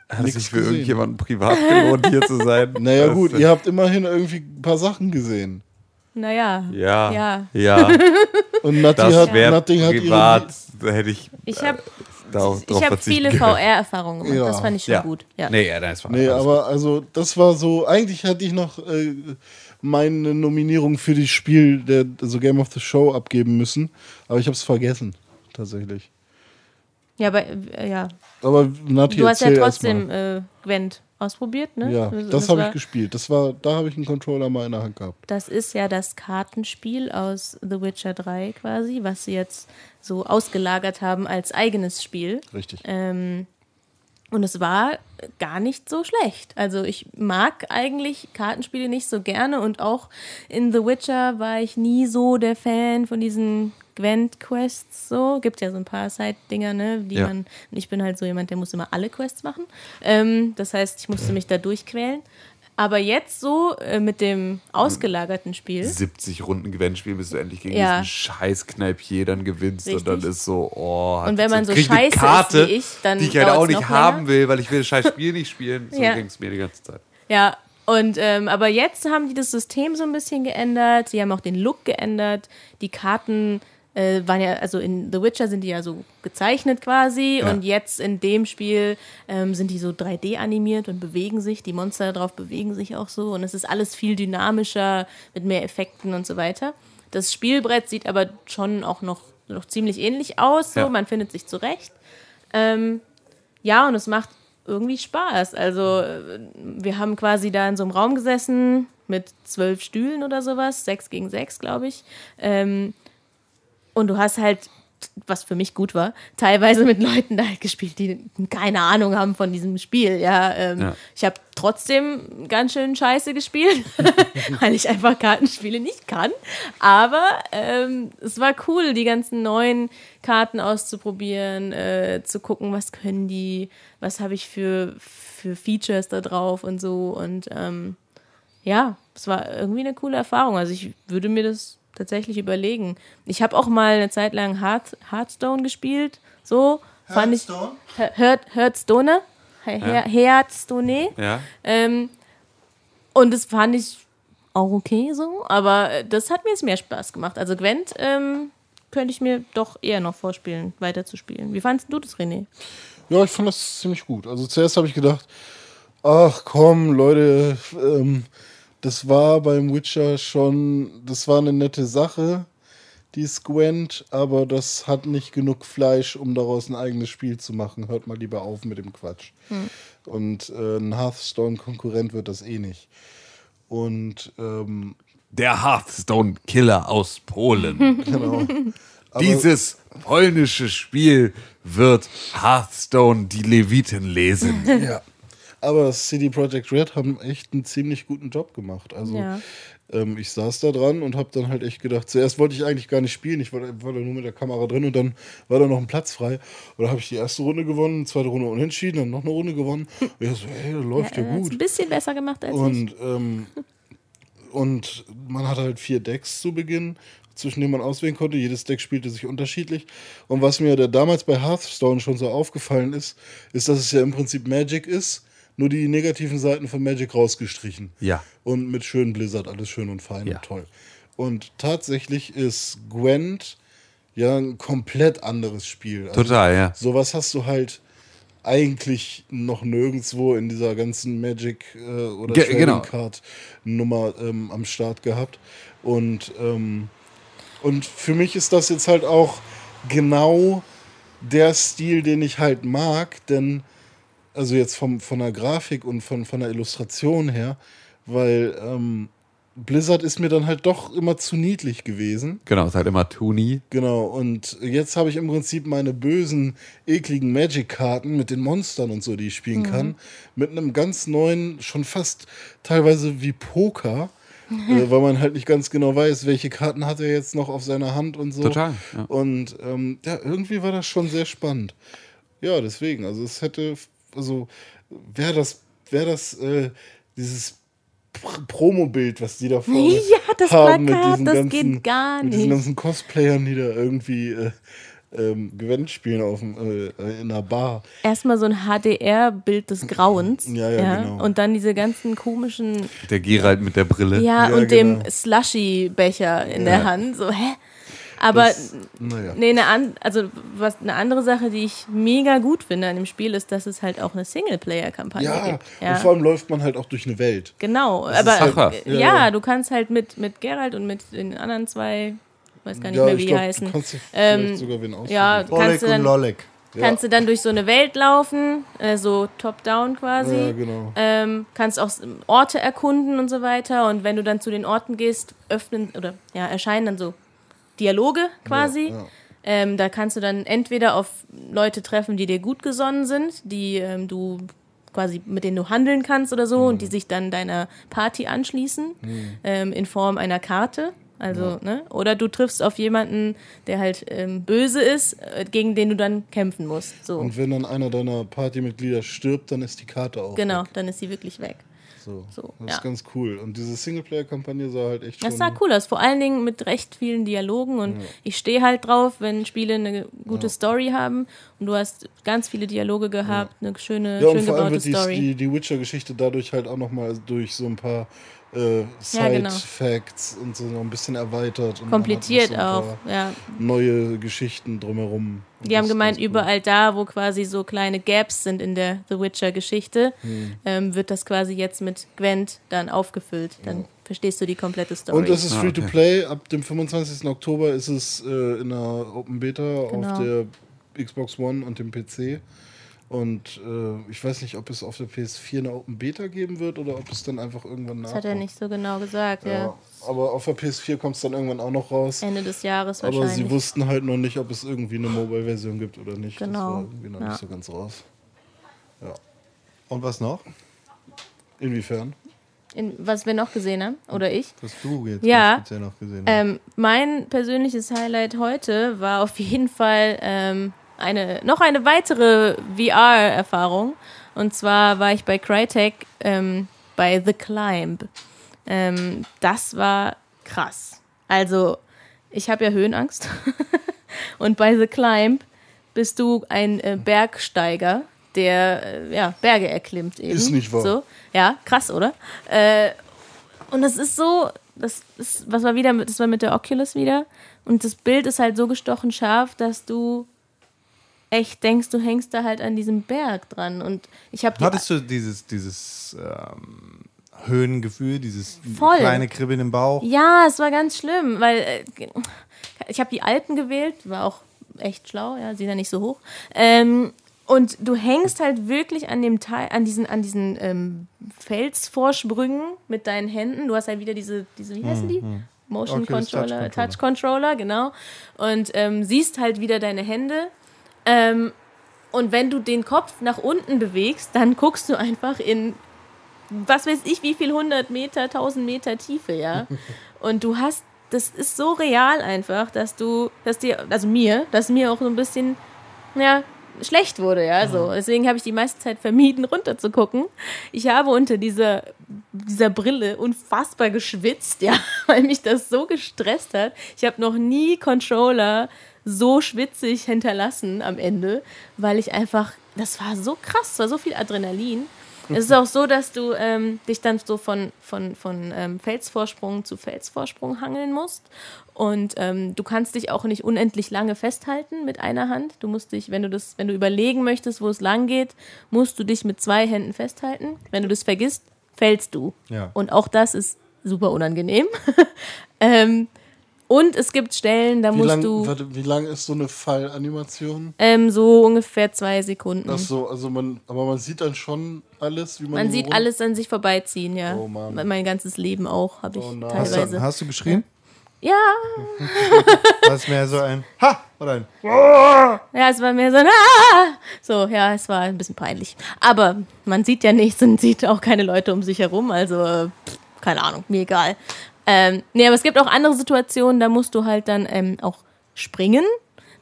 Hat Nix sich für gesehen. irgendjemanden privat gelohnt, hier zu sein? Naja, Das- gut, ihr habt immerhin irgendwie ein paar Sachen gesehen. naja. Ja. Ja. Ja. Und Nati Das hat, Nati hat privat, da hätte ich, Ich habe darauf ich drauf hab verzichten viele. VR-Erfahrungen gemacht. Ja. Das fand ich schon Ja. gut. Ja. Nee, ja, das war Nee, aber also das war so, eigentlich hatte ich noch äh, meine Nominierung für das Spiel, der also Game of the Show abgeben müssen, aber ich habe es vergessen, tatsächlich. Ja, aber äh, ja. Aber Nati, Du hast ja trotzdem äh, Gwent ausprobiert, ne? Ja, Das- das, habe ich gespielt. Das war, da habe ich einen Controller mal in der Hand gehabt. Das ist ja das Kartenspiel aus The Witcher 3 quasi, was sie jetzt so ausgelagert haben als eigenes Spiel. Richtig. Ähm, und es war gar nicht so schlecht. Also ich mag eigentlich Kartenspiele nicht so gerne und auch in The Witcher war ich nie so der Fan von diesen Gwent-Quests so. Gibt ja so ein paar Side-Dinger, ne, die Ja. man. Und ich bin halt so jemand, der muss immer alle Quests machen. Ähm, das heißt, ich musste mich da durchquälen. Aber jetzt so äh, mit dem ausgelagerten Spiel. 70 Runden Gewinnspiel, bis du endlich gegen Ja. diesen scheiß Kneipier dann gewinnst Richtig. und dann ist so, oh. Und wenn man so scheiße ist Karte, wie ich, dann die ich halt auch nicht haben länger. will, weil ich will das scheiß Spiel nicht spielen. So Ja. ging es mir die ganze Zeit. Ja, und ähm, aber jetzt haben die das System so ein bisschen geändert. Sie haben auch den Look geändert. Die Karten äh, waren ja, also in The Witcher sind die ja so gezeichnet quasi. Ja. Und jetzt in dem Spiel ähm, sind die so 3D animiert und bewegen sich. Die Monster drauf bewegen sich auch so. Und es ist alles viel dynamischer mit mehr Effekten und so weiter. Das Spielbrett sieht aber schon auch noch, noch ziemlich ähnlich aus. So. Ja. Man findet sich zurecht. Ähm, ja, und es macht irgendwie Spaß. Also äh, wir haben quasi da in so einem Raum gesessen mit zwölf Stühlen oder sowas, sechs gegen sechs, glaube ich. Ähm, und du hast halt, was für mich gut war, teilweise mit Leuten da halt gespielt, die keine Ahnung haben von diesem Spiel. Ja, ähm, Ja. ich habe trotzdem ganz schön Scheiße gespielt, weil ich einfach Kartenspiele nicht kann. Aber ähm, es war cool, die ganzen neuen Karten auszuprobieren, äh, zu gucken, was können die, was habe ich für, für Features da drauf und so. Und ähm, ja, es war irgendwie eine coole Erfahrung. Also ich würde mir das tatsächlich überlegen. Ich habe auch mal eine Zeit lang Heart, Hearthstone gespielt. So fand ich. Heart, Hearthstone? He- Her- Hearthstone. Ja. Ähm, und das fand ich auch okay so, aber das hat mir jetzt mehr Spaß gemacht. Also Gwent ähm, könnte ich mir doch eher noch vorspielen, weiterzuspielen. Wie fandest du das, René? Ja, ich fand das ziemlich gut. Also zuerst habe ich gedacht, ach komm, Leute, ähm, das war beim Witcher schon, das war eine nette Sache, die Squent, aber das hat nicht genug Fleisch, um daraus ein eigenes Spiel zu machen. Hört mal lieber auf mit dem Quatsch. Und äh, ein Hearthstone-Konkurrent wird das eh nicht. Und ähm, Der Hearthstone-Killer aus Polen. genau. Dieses polnische Spiel wird Hearthstone die Leviten lesen. Ja. Aber CD Projekt Red haben echt einen ziemlich guten Job gemacht. Also Ja. ähm, ich saß da dran und habe dann halt echt gedacht, zuerst wollte ich eigentlich gar nicht spielen, ich war, war da nur mit der Kamera drin und dann war da noch ein Platz frei. Und da habe ich die erste Runde gewonnen, zweite Runde unentschieden, dann noch eine Runde gewonnen. Und ich so, hey, das läuft ja, hat's gut. ein bisschen besser gemacht als ich. Und, ähm, und man hatte halt vier Decks zu Beginn, zwischen denen man auswählen konnte. Jedes Deck spielte sich unterschiedlich. Und was mir da damals bei Hearthstone schon so aufgefallen ist, ist, dass es ja im Prinzip Magic ist, nur die negativen Seiten von Magic rausgestrichen. Ja. Und mit schönen Blizzard, alles schön und fein Ja. und toll. Und tatsächlich ist Gwent ja ein komplett anderes Spiel. Also Total, ja. Sowas hast du halt eigentlich noch nirgendwo in dieser ganzen Magic äh, oder Ge- Trading genau. Card Nummer ähm, am Start gehabt. Und, ähm, und für mich ist das jetzt halt auch genau der Stil, den ich halt mag, denn also jetzt vom, von der Grafik und von, von der Illustration her, weil ähm, Blizzard ist mir dann halt doch immer zu niedlich gewesen. Genau, ist halt immer Tuni. Genau, und jetzt habe ich im Prinzip meine bösen, ekligen Magic-Karten mit den Monstern und so, die ich spielen kann, mit einem ganz neuen, schon fast teilweise wie Poker, äh, weil man halt nicht ganz genau weiß, welche Karten hat er jetzt noch auf seiner Hand und so. Total, ja. Und ähm, ja, irgendwie war das schon sehr spannend. Ja, deswegen, also es hätte, also wäre das, wäre das äh, dieses Pr Promo-Bild, was die da vorne Ja, das haben mit Plakat, diesen das ganzen, geht gar mit diesen nicht. ganzen Cosplayern, die da irgendwie äh, ähm, Gwent spielen auf dem, äh, in einer Bar. Erstmal so ein HDR-Bild des Grauens. Ja, ja, genau. Und dann diese ganzen komischen, Der Geralt mit der Brille. ja, Ja, und genau. dem Slushy-Becher in der Hand. So, hä? Aber Naja. nee, eine, an, also was, eine andere Sache, die ich mega gut finde an dem Spiel, ist, dass es halt auch eine Singleplayer-Kampagne Ja, gibt. und vor allem läuft man halt auch durch eine Welt. Genau, ist aber halt- äh, ja, ja, ja. du kannst halt mit, mit Geralt und mit den anderen zwei, weiß gar nicht ja, mehr, ich wie die glaub, heißen. Du kannst dir Ähm, sogar wen aussuchen. ja, kannst du und dann, Lolek. kannst du dann durch so eine Welt laufen, äh, so top-down quasi. Ja, genau. Ähm, kannst auch Orte erkunden und so weiter. Und wenn du dann zu den Orten gehst, öffnen oder ja, erscheinen dann so Dialoge quasi. ja. Ähm, da kannst du dann entweder auf Leute treffen, die dir gut gesonnen sind, die ähm, du quasi mit denen du handeln kannst oder so und die sich dann deiner Party anschließen ähm, in Form einer Karte. Also, ne? Oder du triffst auf jemanden, der halt ähm, böse ist, äh, gegen den du dann kämpfen musst. So. Und wenn dann einer deiner Partymitglieder stirbt, dann ist die Karte auch. genau, weg. dann ist sie wirklich weg. So. So, das ja. ist ganz cool. Und diese Singleplayer-Kampagne sah halt echt Das sah cool aus, vor allen Dingen mit recht vielen Dialogen und ich stehe halt drauf, wenn Spiele eine gute Story haben und du hast ganz viele Dialoge gehabt, eine schöne, Ja, und schön vor allem wird die, Story. die, die Witcher-Geschichte dadurch halt auch nochmal durch so ein paar äh, Ja, genau. Side-Facts und so noch ein bisschen erweitert. Kompliziert auch, ja. Neue Geschichten drumherum. Die haben gemeint, cool. überall da, wo quasi so kleine Gaps sind in der The Witcher-Geschichte, Hm. ähm, wird das quasi jetzt mit Gwent dann aufgefüllt. Dann verstehst du die komplette Story. Und es ist Ah, free okay. to play. Ab dem 25. Oktober ist es äh, in der Open Beta Genau. auf der Xbox One und dem PC. Und äh, ich weiß nicht, ob es auf der PS4 eine Open Beta geben wird oder ob es dann einfach irgendwann nach. das hat er nicht so genau gesagt, ja. Ja, aber auf der PS4 kommt es dann irgendwann auch noch raus. Ende des Jahres Aber wahrscheinlich. sie wussten halt noch nicht, ob es irgendwie eine Mobile-Version gibt oder nicht. Das Genau, war irgendwie noch ja. nicht so ganz raus. Ja. Und was noch? Inwiefern? In, was wir noch gesehen haben, oder ich. Was du jetzt Ja. speziell noch gesehen hast. Ähm, mein persönliches Highlight heute war auf jeden Fall ähm, eine, noch eine weitere VR-Erfahrung. Und zwar war ich bei Crytek ähm, bei The Climb. Ähm, das war krass. Also, ich habe ja Höhenangst. Und bei The Climb bist du ein äh, Bergsteiger, der äh, ja, Berge erklimmt eben. Ist nicht wahr. So. Ja, krass, oder? Äh, und das ist so, das ist, was war wieder, das war mit der Oculus wieder. Und das Bild ist halt so gestochen scharf, dass du echt denkst, du hängst da halt an diesem Berg dran. Und ich habe Hattest du dieses, dieses ähm, Höhengefühl, dieses Voll. kleine Kribbeln im Bauch? Ja, es war ganz schlimm, weil äh, ich habe die alten gewählt, war auch echt schlau, ja, sie sind ja nicht so hoch. Ähm, und du hängst halt wirklich an dem Teil, an diesen, an diesen ähm, Felsvorsprüngen mit deinen Händen. Du hast halt wieder diese, diese wie heißen die? Motion Oculus Touch Controller, Controller. Touch Controller, genau. Und ähm, siehst halt wieder deine Hände. Ähm, und wenn du den Kopf nach unten bewegst, dann guckst du einfach in, was weiß ich, wie viel 100 Meter, 1000 Meter Tiefe, ja. Und du hast, das ist so real einfach, dass du, dass dir, also mir, dass mir auch so ein bisschen, ja, schlecht wurde, ja, so. Deswegen habe ich die meiste Zeit vermieden, runter zu gucken. Ich habe unter dieser, dieser Brille unfassbar geschwitzt, ja, weil mich das so gestresst hat. Ich habe noch nie Controller so schwitzig hinterlassen am Ende, weil ich einfach, das war so krass, es war so viel Adrenalin. Es ist auch so, dass du ähm, dich dann so von, von, von ähm, Felsvorsprung zu Felsvorsprung hangeln musst. Und ähm, du kannst dich auch nicht unendlich lange festhalten mit einer Hand. Du musst dich, wenn du das, wenn du überlegen möchtest, wo es lang geht, musst du dich mit zwei Händen festhalten. Wenn du das vergisst, fällst du. Ja. Und auch das ist super unangenehm. und es gibt Stellen, da Wie musst lang, du warte, wie lang ist so eine Fallanimation? ähm, so ungefähr zwei Sekunden. Ach so, also man, aber man sieht dann schon alles, wie man. Man sieht rum- alles an sich vorbeiziehen, ja. Oh Mann. Mein ganzes Leben auch, habe ich Oh nein. Hast teilweise. du, hast du geschrien? Ja, Das ist mehr so ein Ha oder ein ja, es war mehr so ein ah! So, ja, es war ein bisschen peinlich. Aber man sieht ja nichts und sieht auch keine Leute um sich herum, also pff, keine Ahnung, mir egal. Ähm, nee, aber es gibt auch andere Situationen, da musst du halt dann ähm, auch springen.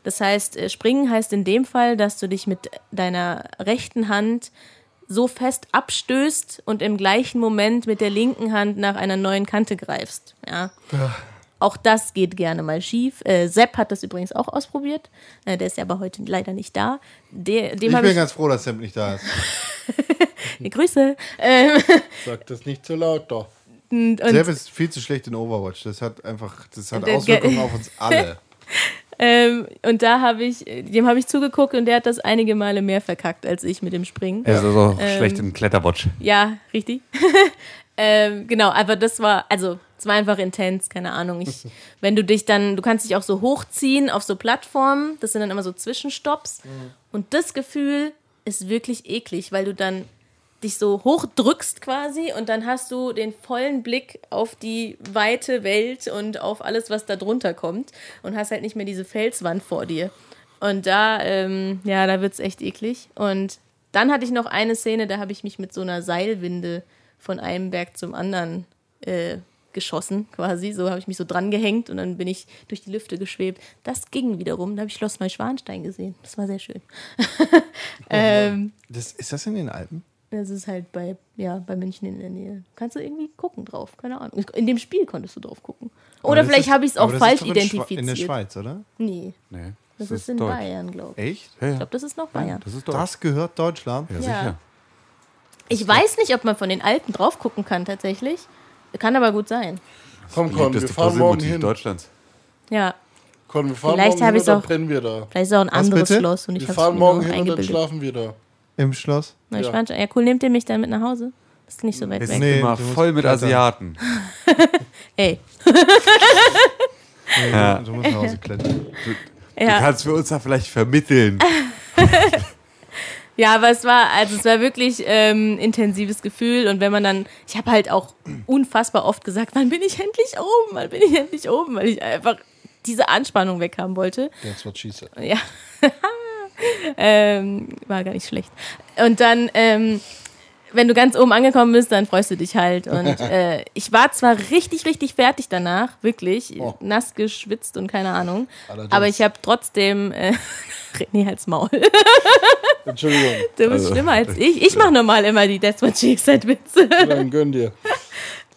Das heißt, äh, springen heißt in dem Fall, dass du dich mit deiner rechten Hand so fest abstößt und im gleichen Moment mit der linken Hand nach einer neuen Kante greifst. Ja. Auch das geht gerne mal schief. Äh, Sepp hat das übrigens auch ausprobiert. Äh, der ist ja aber heute leider nicht da. Dem Ich bin ich. ganz froh, dass Sam nicht da ist. Grüße. Ähm, Sag das nicht zu laut, doch. Und, Sam ist viel zu schlecht in Overwatch. Das hat einfach, das hat Auswirkungen auf uns alle. ähm, und da habe ich, dem habe ich zugeguckt und der hat das einige Male mehr verkackt als ich mit dem Springen. Er ist also Ähm, schlecht in Kletterwatch. Ja, richtig. ähm, genau, aber das war, also, es war einfach intens, keine Ahnung. Ich, wenn du dich dann, du kannst dich auch so hochziehen auf so Plattformen, das sind dann immer so Zwischenstopps. Und das Gefühl ist wirklich eklig, weil du dann dich so hochdrückst quasi und dann hast du den vollen Blick auf die weite Welt und auf alles, was da drunter kommt und hast halt nicht mehr diese Felswand vor dir. Und da, ähm, ja, da wird's echt eklig. Und dann hatte ich noch eine Szene, da habe ich mich mit so einer Seilwinde von einem Berg zum anderen äh, geschossen, quasi. So habe ich mich so dran gehängt und dann bin ich durch die Lüfte geschwebt. Das ging wiederum. Da habe ich Schloss Neuschwanstein gesehen. Das war sehr schön. ähm, Das, ist das in den Alpen? Das ist halt bei, ja, bei München in der Nähe. Kannst du irgendwie gucken drauf, keine Ahnung. In dem Spiel konntest du drauf gucken. Oder das vielleicht habe ich es auch aber das falsch ist doch in identifiziert. In der Schweiz, oder? Nee, Nee, das, ist in Deutsch. Bayern, glaube ich. Echt? Ja, Ich ja. glaube, das ist noch Bayern. Das ist. Das gehört Deutschland? ja, Ja. sicher. Ich weiß nicht, ob man von den Alten drauf gucken kann, tatsächlich. Kann aber gut sein. Komm, Con, wir fahren morgen hin. Deutschlands. Ja, Con, wir fahren Vielleicht morgen hin und dann auch- brennen wir da. vielleicht ist auch ein Was anderes bitte? Schloss und ich Wir habe es morgen hin und dann schlafen wir da. Im Schloss? Neuschwanstein. Ja, cool. Nehmt ihr mich dann mit nach Hause? Das ist nicht so weit Wir weg. sind Nee, immer du musst voll mit klettern. Asiaten. Ey, Nee, Ja. Du musst nach Hause klettern. Du ja. kannst für uns da vielleicht vermitteln. Ja, aber es war, also es war wirklich ähm, intensives Gefühl und wenn man dann, ich habe halt auch unfassbar oft gesagt, wann bin ich endlich oben, wann bin ich endlich oben, weil ich einfach diese Anspannung weghaben wollte. That's what she said. Ja, ähm, war gar nicht schlecht. Und dann, ähm, wenn du ganz oben angekommen bist, dann freust du dich halt. Und äh, ich war zwar richtig, richtig fertig danach, wirklich, Oh. nass geschwitzt und keine Ahnung, Allerdings. aber ich habe trotzdem, äh, René halt's Maul. Entschuldigung, Du bist Also, schlimmer als ich. Ich mache normal immer die what she said Witze. dann gönn dir.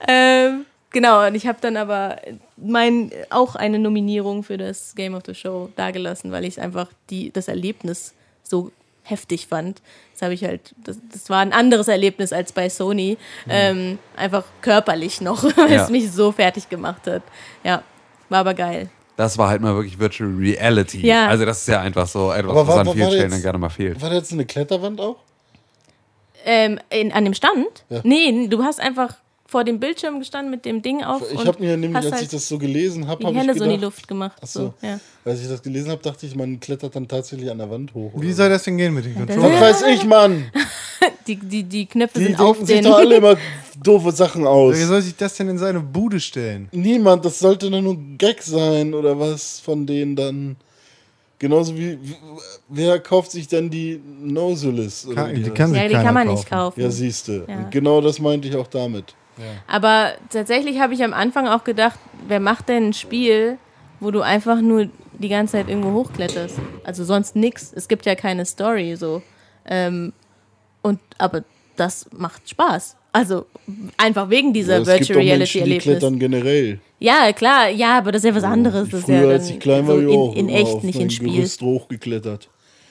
ähm, genau, und ich habe dann aber mein, auch eine Nominierung für das Game of the Show dagelassen, weil ich einfach die, das Erlebnis so heftig fand. Das habe ich halt, das, das war ein anderes Erlebnis als bei Sony. Ähm, einfach körperlich noch, weil Ja. es mich so fertig gemacht hat. Ja, war aber geil. Das war halt mal wirklich Virtual Reality. Ja. Also das ist ja einfach so etwas, Aber was war- an vielen Stellen jetzt- dann gerne mal fehlt. War da jetzt eine Kletterwand auch? Ähm, in, an dem Stand? Ja. Nee, du hast einfach vor dem Bildschirm gestanden mit dem Ding auf. Ich habe mir nämlich, als halt ich das so gelesen habe, die habe ich Hände so in die Luft gemacht. Ach so. so. Ja. als ich das gelesen habe, dachte ich, man klettert dann tatsächlich an der Wand hoch. Wie soll das denn gehen mit den. Controllern? Was weiß ich, Mann? Die, die, die Knöpfe Die sind auf denken sich den. doch alle immer, doofe Sachen aus. Wer soll sich das denn in seine Bude stellen? Niemand, das sollte nur ein Gag sein oder was von denen dann. Genauso wie, wie- wer kauft sich dann die Nozulis? Kann, die heißt? kann sich Ja, die keiner kann man nicht kaufen. Ja, siehste. Ja. Genau das meinte ich auch damit. Aber tatsächlich habe ich am Anfang auch gedacht, wer macht denn ein Spiel, wo du einfach nur die ganze Zeit irgendwo hochkletterst? Also sonst nix. Es gibt ja keine Story so. Ähm, und aber das macht Spaß. Also einfach wegen dieser es gibt Virtual Reality Erlebnis. klettern generell. Ja, klar, ja, aber das ist ja was anderes. Das ist ja Früher, dann als ich klein war, so in, in echt, nicht mein in Spiel. Gerüst hochgeklettert.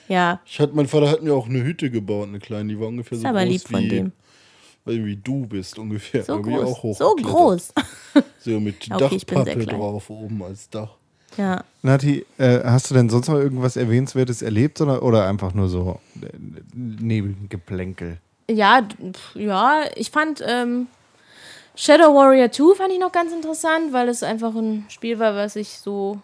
Ja, Ich hatte, mein Vater hat mir auch eine Hütte gebaut, eine kleine, die war ungefähr ist so aber groß lieb von wie, dem. Weil wie du bist ungefähr. So Da bin ich groß. auch So groß. So mit Okay, ich bin sehr Dachpappe drauf oben als Dach. Ja. Nati, äh, hast du denn sonst noch irgendwas Erwähnenswertes erlebt oder, oder einfach nur so äh, Nebelgeplänkel? Ja, ja, ich fand ähm, Shadow Warrior 2 fand ich noch ganz interessant, weil es einfach ein Spiel war, was ich so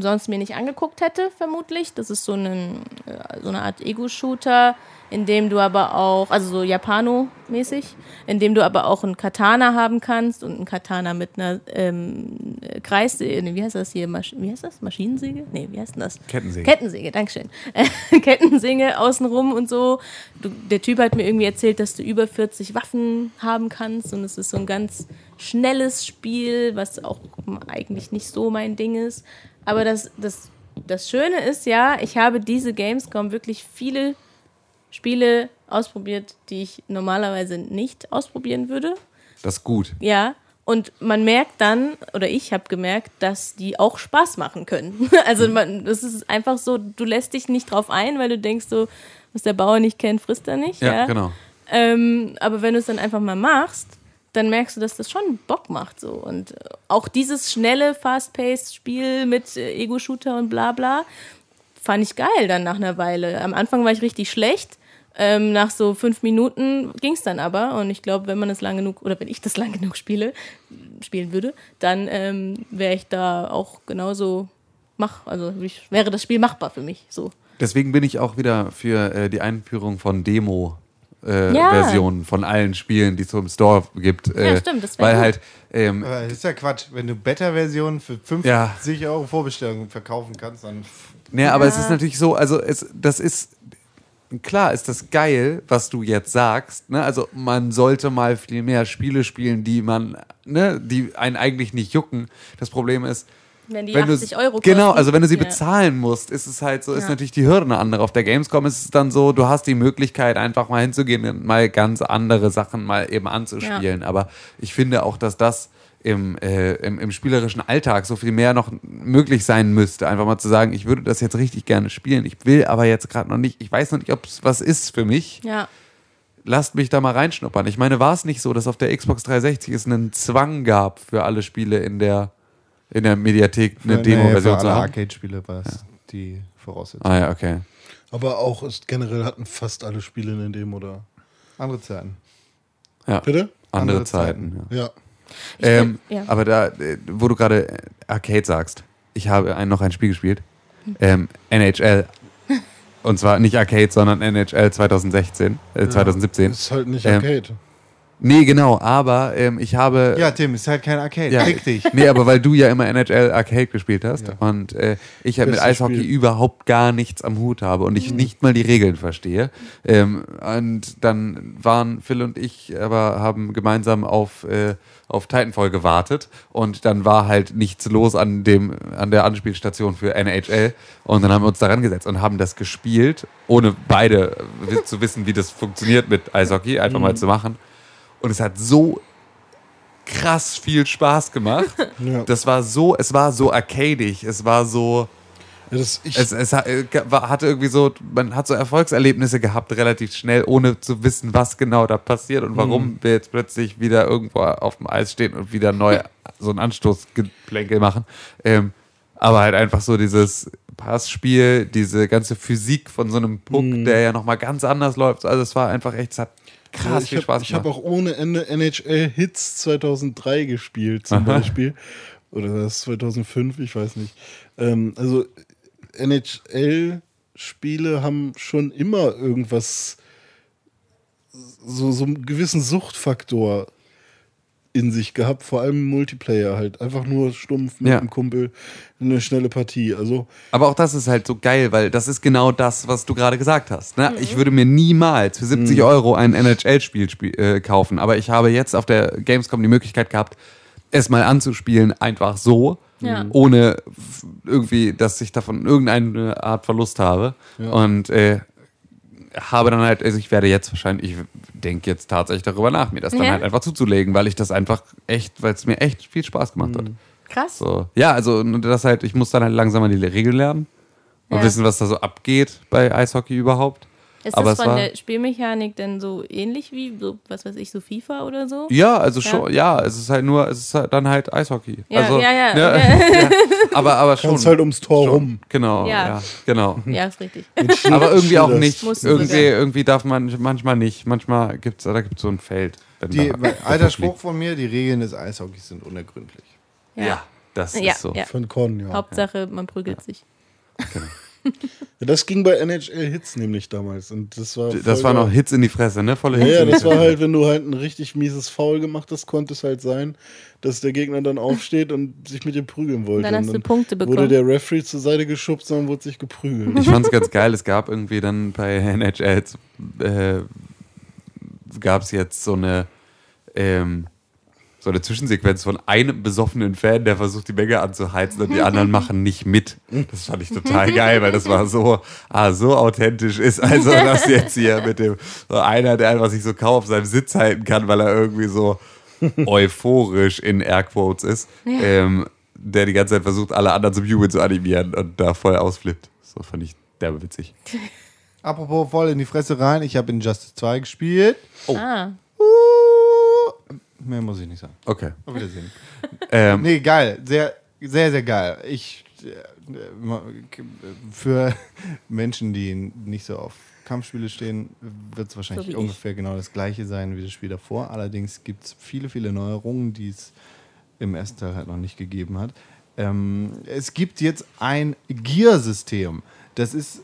sonst mir nicht angeguckt hätte, vermutlich. Das ist so, ein, äh, so eine Art Ego-Shooter, in dem du aber auch, also so Japano-mäßig, in dem du aber auch einen Katana haben kannst und einen Katana mit einer ähm, Kreis, äh, nee, wie heißt das hier, Masch wie heißt das? Maschinensäge? Nee, wie heißt denn das? Kettensäge. Kettensäge, Dankeschön. Kettensäge außenrum und so. Du, der Typ hat mir irgendwie erzählt, dass du über 40 Waffen haben kannst und es ist so ein ganz schnelles Spiel, was auch eigentlich nicht so mein Ding ist. Aber das, das, das Schöne ist ja, ich habe diese Gamescom wirklich viele Spiele ausprobiert, die ich normalerweise nicht ausprobieren würde. Das ist gut. Ja, und man merkt dann, oder ich habe gemerkt, dass die auch Spaß machen können. Also man, das ist einfach so, du lässt dich nicht drauf ein, weil du denkst so, was der Bauer nicht kennt, frisst er nicht. Ja, Ja, genau. Ähm, aber wenn du es dann einfach mal machst, dann merkst du, dass das schon Bock macht. So. Und äh, auch dieses schnelle, fast-paced-Spiel mit äh, Ego-Shooter und bla bla, fand ich geil dann nach einer Weile. Am Anfang war ich richtig schlecht. Ähm, nach so fünf Minuten ging es dann aber. Und ich glaube, wenn man es lang genug, oder wenn ich das lang genug spiele, spielen würde, dann ähm, wäre ich da auch genauso mach, also ich, wäre das Spiel machbar für mich. So. Deswegen bin ich auch wieder für äh, die Einführung von Demo. Äh, Ja. Versionen von allen Spielen, die es so im Store gibt. Äh, stimmt, das Weil gut. halt, ähm, Aber das ist ja Quatsch. Wenn du Beta-Versionen für 50 Euro Vorbestellung verkaufen kannst, dann. Nee, aber es ist natürlich so, also es, das ist, klar ist das geil, was du jetzt sagst, ne? Also man sollte mal viel mehr Spiele spielen, die man, ne, die einen eigentlich nicht jucken. Das Problem ist, Wenn die wenn 80 du, Euro Genau, kosten. also wenn du sie Ja. bezahlen musst, ist es halt so, ist Ja. natürlich die Hürde eine andere. Auf der Gamescom ist es dann so, du hast die Möglichkeit, einfach mal hinzugehen und mal ganz andere Sachen mal eben anzuspielen. Aber ich finde auch, dass das im, äh, im, im spielerischen Alltag so viel mehr noch möglich sein müsste. Einfach mal zu sagen, ich würde das jetzt richtig gerne spielen, ich will aber jetzt gerade noch nicht, ich weiß noch nicht, ob es was ist für mich. Ja. Lasst mich da mal reinschnuppern. Ich meine, war es nicht so, dass auf der Xbox 360 es einen Zwang gab für alle Spiele in der, in der Mediathek eine Nee, Demo-Version für zu haben? Arcade-Spiele war es die Voraussetzung. Ah ja, okay. Aber auch ist, generell hatten fast alle Spiele eine Demo da. Andere Zeiten. Ja. Bitte? Andere, Andere Zeiten. Zeiten. Ja. Ja. Ähm, ja. Aber da, äh, wo du gerade äh, Arcade sagst, ich habe ein, noch ein Spiel gespielt. Ähm, NHL. Und zwar nicht Arcade, sondern NHL 2016, äh, 2017. Ist halt nicht Ähm, Arcade. Nee, genau, aber ähm, ich habe. Ja, Tim, ist halt kein Arcade. Ja, Fick dich. Nee, aber weil du ja immer NHL Arcade gespielt hast Ja. und äh, ich halt mit Eishockey Spiel. überhaupt gar nichts am Hut habe und ich nicht mal die Regeln verstehe. Ähm, und dann waren Phil und ich aber haben gemeinsam auf, äh, auf Titanfall gewartet und dann war halt nichts los an dem an der Anspielstation für NHL und dann haben wir uns daran gesetzt und haben das gespielt, ohne beide äh, zu wissen, wie das funktioniert mit Eishockey, einfach mal zu machen. Und es hat so krass viel Spaß gemacht. Ja. Das war so, es war so arcadig, es war so, das, es, es äh, hatte irgendwie so, man hat so Erfolgserlebnisse gehabt, relativ schnell, ohne zu wissen, was genau da passiert und warum wir jetzt plötzlich wieder irgendwo auf dem Eis stehen und wieder neu so ein Anstoßgeplänkel machen. Ähm, aber halt einfach so dieses Passspiel, diese ganze Physik von so einem Puck, der ja nochmal ganz anders läuft. Also es war einfach echt, es hat krass ich viel habe Spaß ich hab gemacht. auch ohne Ende NHL Hits 2003 gespielt, zum Beispiel. Oder das 2005, ich weiß nicht. Ähm, also NHL-Spiele haben schon immer irgendwas, so, so einen gewissen Suchtfaktor in sich gehabt, vor allem Multiplayer halt. Einfach nur stumpf mit Ja. einem Kumpel eine schnelle Partie. Also Aber auch das ist halt so geil, weil das ist genau das, was du gerade gesagt hast. Ne? Ich würde mir niemals für 70 Euro ein NHL-Spiel spiel, äh, kaufen, aber ich habe jetzt auf der Gamescom die Möglichkeit gehabt, es mal anzuspielen, einfach so, Ja. ohne irgendwie, dass ich davon irgendeine Art Verlust habe. Und äh, habe dann halt, also ich werde jetzt wahrscheinlich, ich denke jetzt tatsächlich darüber nach, mir das dann Ja? halt einfach zuzulegen, weil ich das einfach echt, weil es mir echt viel Spaß gemacht hat. Krass. So. Ja, also und das halt, ich muss dann halt langsam mal die Regeln lernen und Ja. wissen, was da so abgeht bei Eishockey überhaupt. Ist Aber das es von war- der Spielmechanik denn so ähnlich wie, so, was weiß ich, so FIFA oder so? Ja, also Ja. schon, ja, es ist halt nur, es ist halt dann halt Eishockey. Ja, also, ja, ja, ja, ja. Aber, aber schon. kannst halt ums Tor schon. rum. Genau, ja, Ja. genau. Ja, ist richtig. Aber irgendwie auch nicht. Irgendwie, irgendwie darf man, manchmal nicht. Manchmal gibt's, da gibt's so ein Feld. wenn Die, da- alter Spruch von mir, die Regeln des Eishockeys sind unergründlich. Ja, das Ja, ist so. ja. Von Con, ja. Hauptsache, man prügelt sich. ja. Das ging bei NHL Hits nämlich damals. Und das war, Das waren noch Hits in die Fresse, ne? Volle Hits ja, in die das war halt, wenn du halt ein richtig mieses Foul gemacht hast, konnte es halt sein, dass der Gegner dann aufsteht und sich mit dir prügeln wollte. Dann hast und du Punkte Wurde bekommen. der Referee zur Seite geschubst und dann wurde sich geprügelt. Ich fand's ganz geil. Es gab irgendwie dann bei NHL äh, gab es jetzt so eine ähm, so eine Zwischensequenz von einem besoffenen Fan, der versucht die Menge anzuheizen und die anderen machen nicht mit. Das fand ich total geil, weil das war so ah, so authentisch ist. Also das jetzt hier mit dem so einer, der einfach sich so kaum auf seinem Sitz halten kann, weil er irgendwie so euphorisch in Airquotes ist. Ähm, der die ganze Zeit versucht, alle anderen zum Jubeln zu animieren und da voll ausflippt. So fand ich derbe witzig. Apropos voll in die Fresse rein, ich habe in Justice 2 gespielt. Ah, Uh, mehr muss ich nicht sagen. Okay. Auf Wiedersehen. Ähm, Nee, geil. Sehr, sehr, sehr geil. Ich, äh, für Menschen, die nicht so auf Kampfspiele stehen, wird es wahrscheinlich So ich. ungefähr genau das gleiche sein wie das Spiel davor. Allerdings gibt es viele, viele Neuerungen, die es im ersten Teil halt noch nicht gegeben hat. Ähm, es gibt jetzt ein Gear-System. Das ist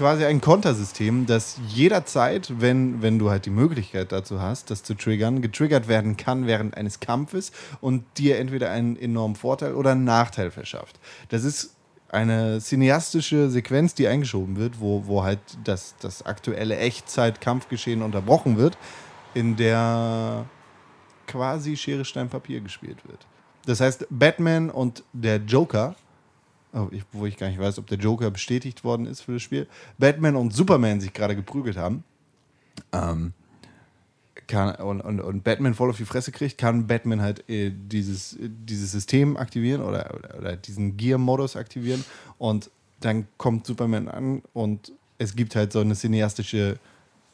quasi ein Kontersystem, das jederzeit, wenn, wenn du halt die Möglichkeit dazu hast, das zu triggern, getriggert werden kann während eines Kampfes und dir entweder einen enormen Vorteil oder einen Nachteil verschafft. Das ist eine cineastische Sequenz, die eingeschoben wird, wo, wo halt das, das aktuelle Echtzeit-Kampfgeschehen unterbrochen wird, in der quasi Schere, Stein, Papier gespielt wird. Das heißt, Batman und der Joker ich, wo ich gar nicht weiß, ob der Joker bestätigt worden ist für das Spiel, Batman und Superman sich gerade geprügelt haben. Ähm, kann, und, und, und Batman voll auf die Fresse kriegt, kann Batman halt äh, dieses, äh, dieses System aktivieren oder, oder, oder diesen Gear-Modus aktivieren. Und dann kommt Superman an und es gibt halt so eine cineastische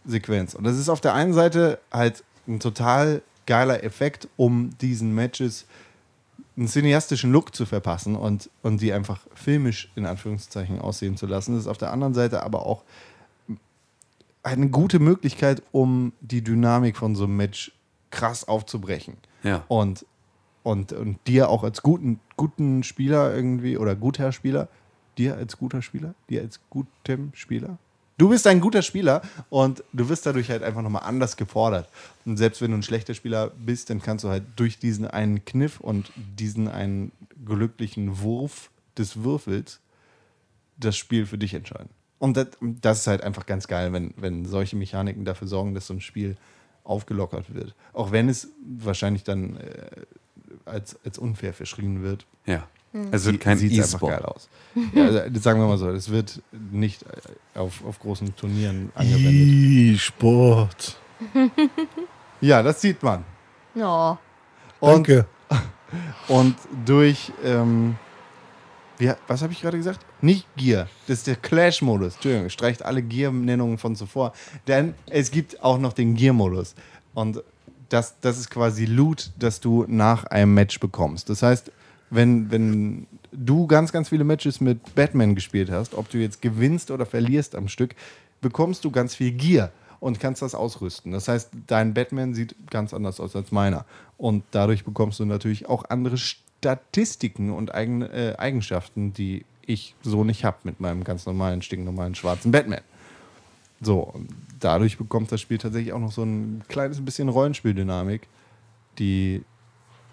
Sequenz. Und das ist auf der einen Seite halt ein total geiler Effekt, um diesen Matches einen cineastischen Look zu verpassen und, und die einfach filmisch in Anführungszeichen aussehen zu lassen. Das ist auf der anderen Seite aber auch eine gute Möglichkeit, um die Dynamik von so einem Match krass aufzubrechen. Ja. Und, und, und dir auch als guten, guten Spieler irgendwie oder guter Spieler, dir als guter Spieler, dir als gutem Spieler. Du bist ein guter Spieler und du wirst dadurch halt einfach nochmal anders gefordert. Und selbst wenn du ein schlechter Spieler bist, dann kannst du halt durch diesen einen Kniff und diesen einen glücklichen Wurf des Würfels das Spiel für dich entscheiden. Und das, das ist halt einfach ganz geil, wenn, wenn solche Mechaniken dafür sorgen, dass so ein Spiel aufgelockert wird. Auch wenn es wahrscheinlich dann äh, als, als unfair verschrien wird. Ja. Es wird kein Sieht einfach geil E-Sport. aus. Ja, also, das sagen wir mal so, es wird nicht äh, auf, auf großen Turnieren angewendet. Sport. Ja, das sieht man. ja. Und, Danke. und durch, ähm, wie, was habe ich gerade gesagt? Nicht Gear. Das ist der Clash-Modus. Entschuldigung, streicht alle Gear-Nennungen von zuvor. Denn es gibt auch noch den Gear-Modus. Und das, das ist quasi Loot, das du nach einem Match bekommst. Das heißt, wenn, wenn du ganz, ganz viele Matches mit Batman gespielt hast, ob du jetzt gewinnst oder verlierst am Stück, bekommst du ganz viel Gear und kannst das ausrüsten. Das heißt, dein Batman sieht ganz anders aus als meiner. Und dadurch bekommst du natürlich auch andere Statistiken und eigen, äh, Eigenschaften, die ich so nicht habe mit meinem ganz normalen, stinknormalen schwarzen Batman. So, und dadurch bekommt das Spiel tatsächlich auch noch so ein kleines bisschen Rollenspieldynamik, die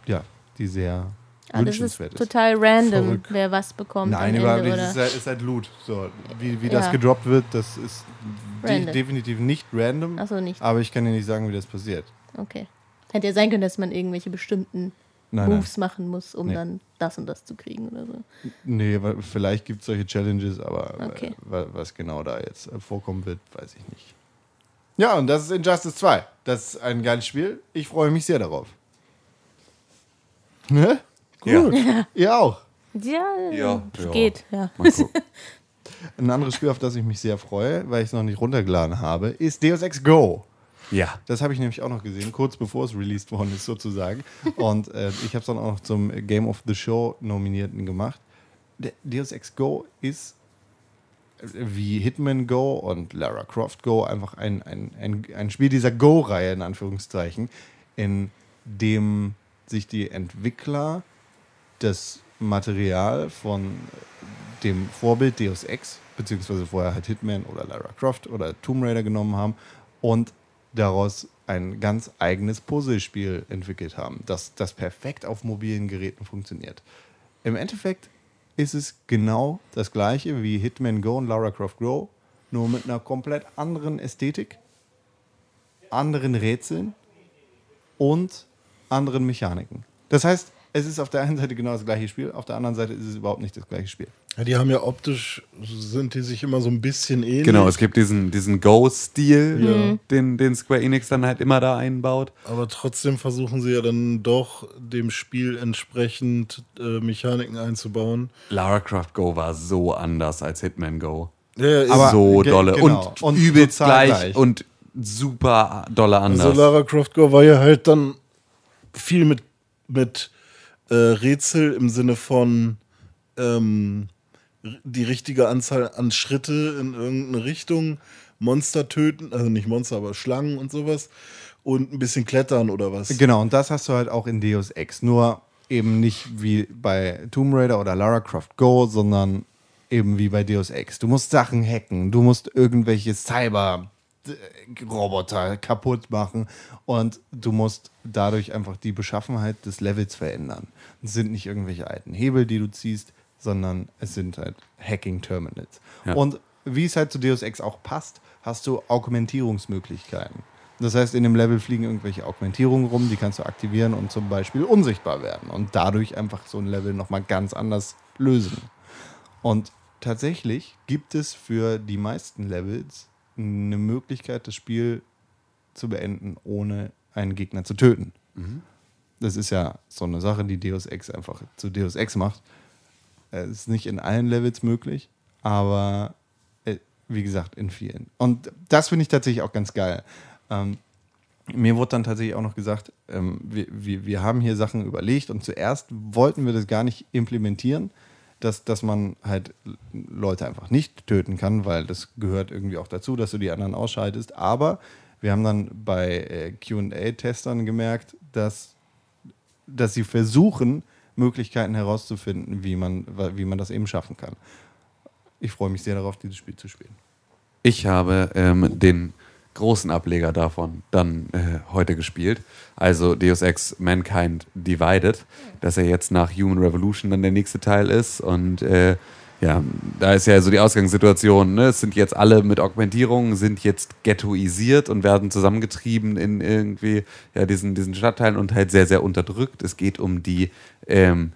ja, die sehr Ah, das ist total random, Verrückt. wer was bekommt. Nein, überhaupt nicht. Es ist halt, Loot. So, wie wie das Ja. gedroppt wird, das ist de definitiv nicht random. Achso, nicht. Aber ich kann dir nicht sagen, wie das passiert. Okay. Hätte ja sein können, dass man irgendwelche bestimmten Nein, nein. Moves machen muss, um Nee. dann das und das zu kriegen oder so. Nee, weil vielleicht gibt es solche Challenges, aber äh, Okay. wa- was genau da jetzt äh, vorkommen wird, weiß ich nicht. Ja, und das ist Injustice 2. Das ist ein geiles Spiel. Ich freue mich sehr darauf. Ne? Gut. Ihr auch. Ja, Ja, ja. geht, ja. Ein anderes Spiel, auf das ich mich sehr freue, weil ich es noch nicht runtergeladen habe, ist Deus Ex Go. ja. Das habe ich nämlich auch noch gesehen, kurz bevor es released worden ist, sozusagen. Und äh, ich habe es dann auch noch zum Game of the Show Nominierten gemacht. Der Deus Ex Go ist äh, wie Hitman Go und Lara Croft Go einfach ein, ein, ein, ein Spiel dieser Go-Reihe, in Anführungszeichen, in dem sich die Entwickler das Material von dem Vorbild Deus Ex, beziehungsweise vorher halt Hitman oder Lara Croft oder Tomb Raider genommen haben und daraus ein ganz eigenes Puzzlespiel entwickelt haben, das, das perfekt auf mobilen Geräten funktioniert. Im Endeffekt ist es genau das gleiche wie Hitman Go und Lara Croft Go, nur mit einer komplett anderen Ästhetik, anderen Rätseln und anderen Mechaniken. Das heißt, es ist auf der einen Seite genau das gleiche Spiel, auf der anderen Seite ist es überhaupt nicht das gleiche Spiel. Ja, die haben ja optisch, sind die sich immer so ein bisschen ähnlich. Genau, es gibt diesen, diesen Go-Stil, Ja. den, den Square Enix dann halt immer da einbaut. Aber trotzdem versuchen sie ja dann doch dem Spiel entsprechend äh, Mechaniken einzubauen. Lara Croft Go war so anders als Hitman Go. Ja, ja, Aber- so dolle. genau. Und, Und übelst gleich, gleich. und super dolle anders. Also Lara Croft Go war ja halt dann viel mit, mit äh, Rätsel im Sinne von ähm, die richtige Anzahl an Schritte in irgendeine Richtung, Monster töten, also nicht Monster, aber Schlangen und sowas und ein bisschen klettern oder was. Genau, und das hast du halt auch in Deus Ex. Nur eben nicht wie bei Tomb Raider oder Lara Croft Go, sondern eben wie bei Deus Ex. Du musst Sachen hacken, du musst irgendwelche Cyber-Roboter kaputt machen und du musst dadurch einfach die Beschaffenheit des Levels verändern. Es sind nicht irgendwelche alten Hebel, die du ziehst, sondern es sind halt Hacking-Terminals. Ja. Und wie es halt zu Deus Ex auch passt, hast du Augmentierungsmöglichkeiten. Das heißt, in dem Level fliegen irgendwelche Augmentierungen rum, die kannst du aktivieren und zum Beispiel unsichtbar werden und dadurch einfach so ein Level nochmal ganz anders lösen. Und tatsächlich gibt es für die meisten Levels eine Möglichkeit, das Spiel zu beenden, ohne einen Gegner zu töten. Das ist ja so eine Sache, die Deus Ex einfach zu Deus Ex macht. Es ist nicht in allen Levels möglich, aber äh, wie gesagt, in vielen. Und das finde ich tatsächlich auch ganz geil. Ähm, mir wurde dann tatsächlich auch noch gesagt, ähm, wir, wir, wir haben hier Sachen überlegt und zuerst wollten wir das gar nicht implementieren, dass, dass man halt Leute einfach nicht töten kann, weil das gehört irgendwie auch dazu, dass du die anderen ausschaltest. Aber wir haben dann bei äh, QA-Testern gemerkt, dass, dass sie versuchen, Möglichkeiten herauszufinden, wie man, wie man das eben schaffen kann. Ich freue mich sehr darauf, dieses Spiel zu spielen. Ich habe ähm, den großen Ableger davon dann äh, heute gespielt. Also Deus Ex Mankind Divided, dass er jetzt nach Human Revolution dann der nächste Teil ist. Und äh, ja, da ist ja so die Ausgangssituation, ne? es sind jetzt alle mit Augmentierung, sind jetzt ghettoisiert und werden zusammengetrieben in irgendwie ja, diesen, diesen Stadtteilen und halt sehr, sehr unterdrückt. Es geht um die ähm,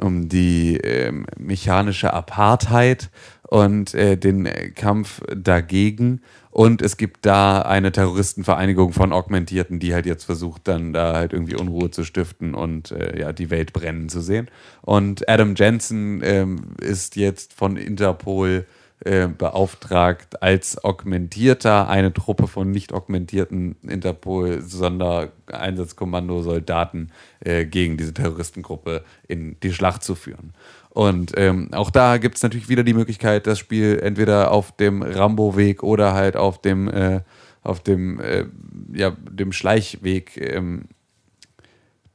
um die ähm, mechanische Apartheid und äh, den äh, Kampf dagegen. Und es gibt da eine Terroristenvereinigung von Augmentierten, die halt jetzt versucht, dann da halt irgendwie Unruhe zu stiften und äh, ja, die Welt brennen zu sehen. Und Adam Jensen ähm, ist jetzt von Interpol äh, beauftragt, als Augmentierter eine Truppe von nicht augmentierten Interpol-Sondereinsatzkommando-Soldaten äh, gegen diese Terroristengruppe in die Schlacht zu führen. Und ähm, auch da gibt es natürlich wieder die Möglichkeit, das Spiel entweder auf dem Rambo-Weg oder halt auf dem, äh, auf dem, äh, ja, dem Schleichweg ähm,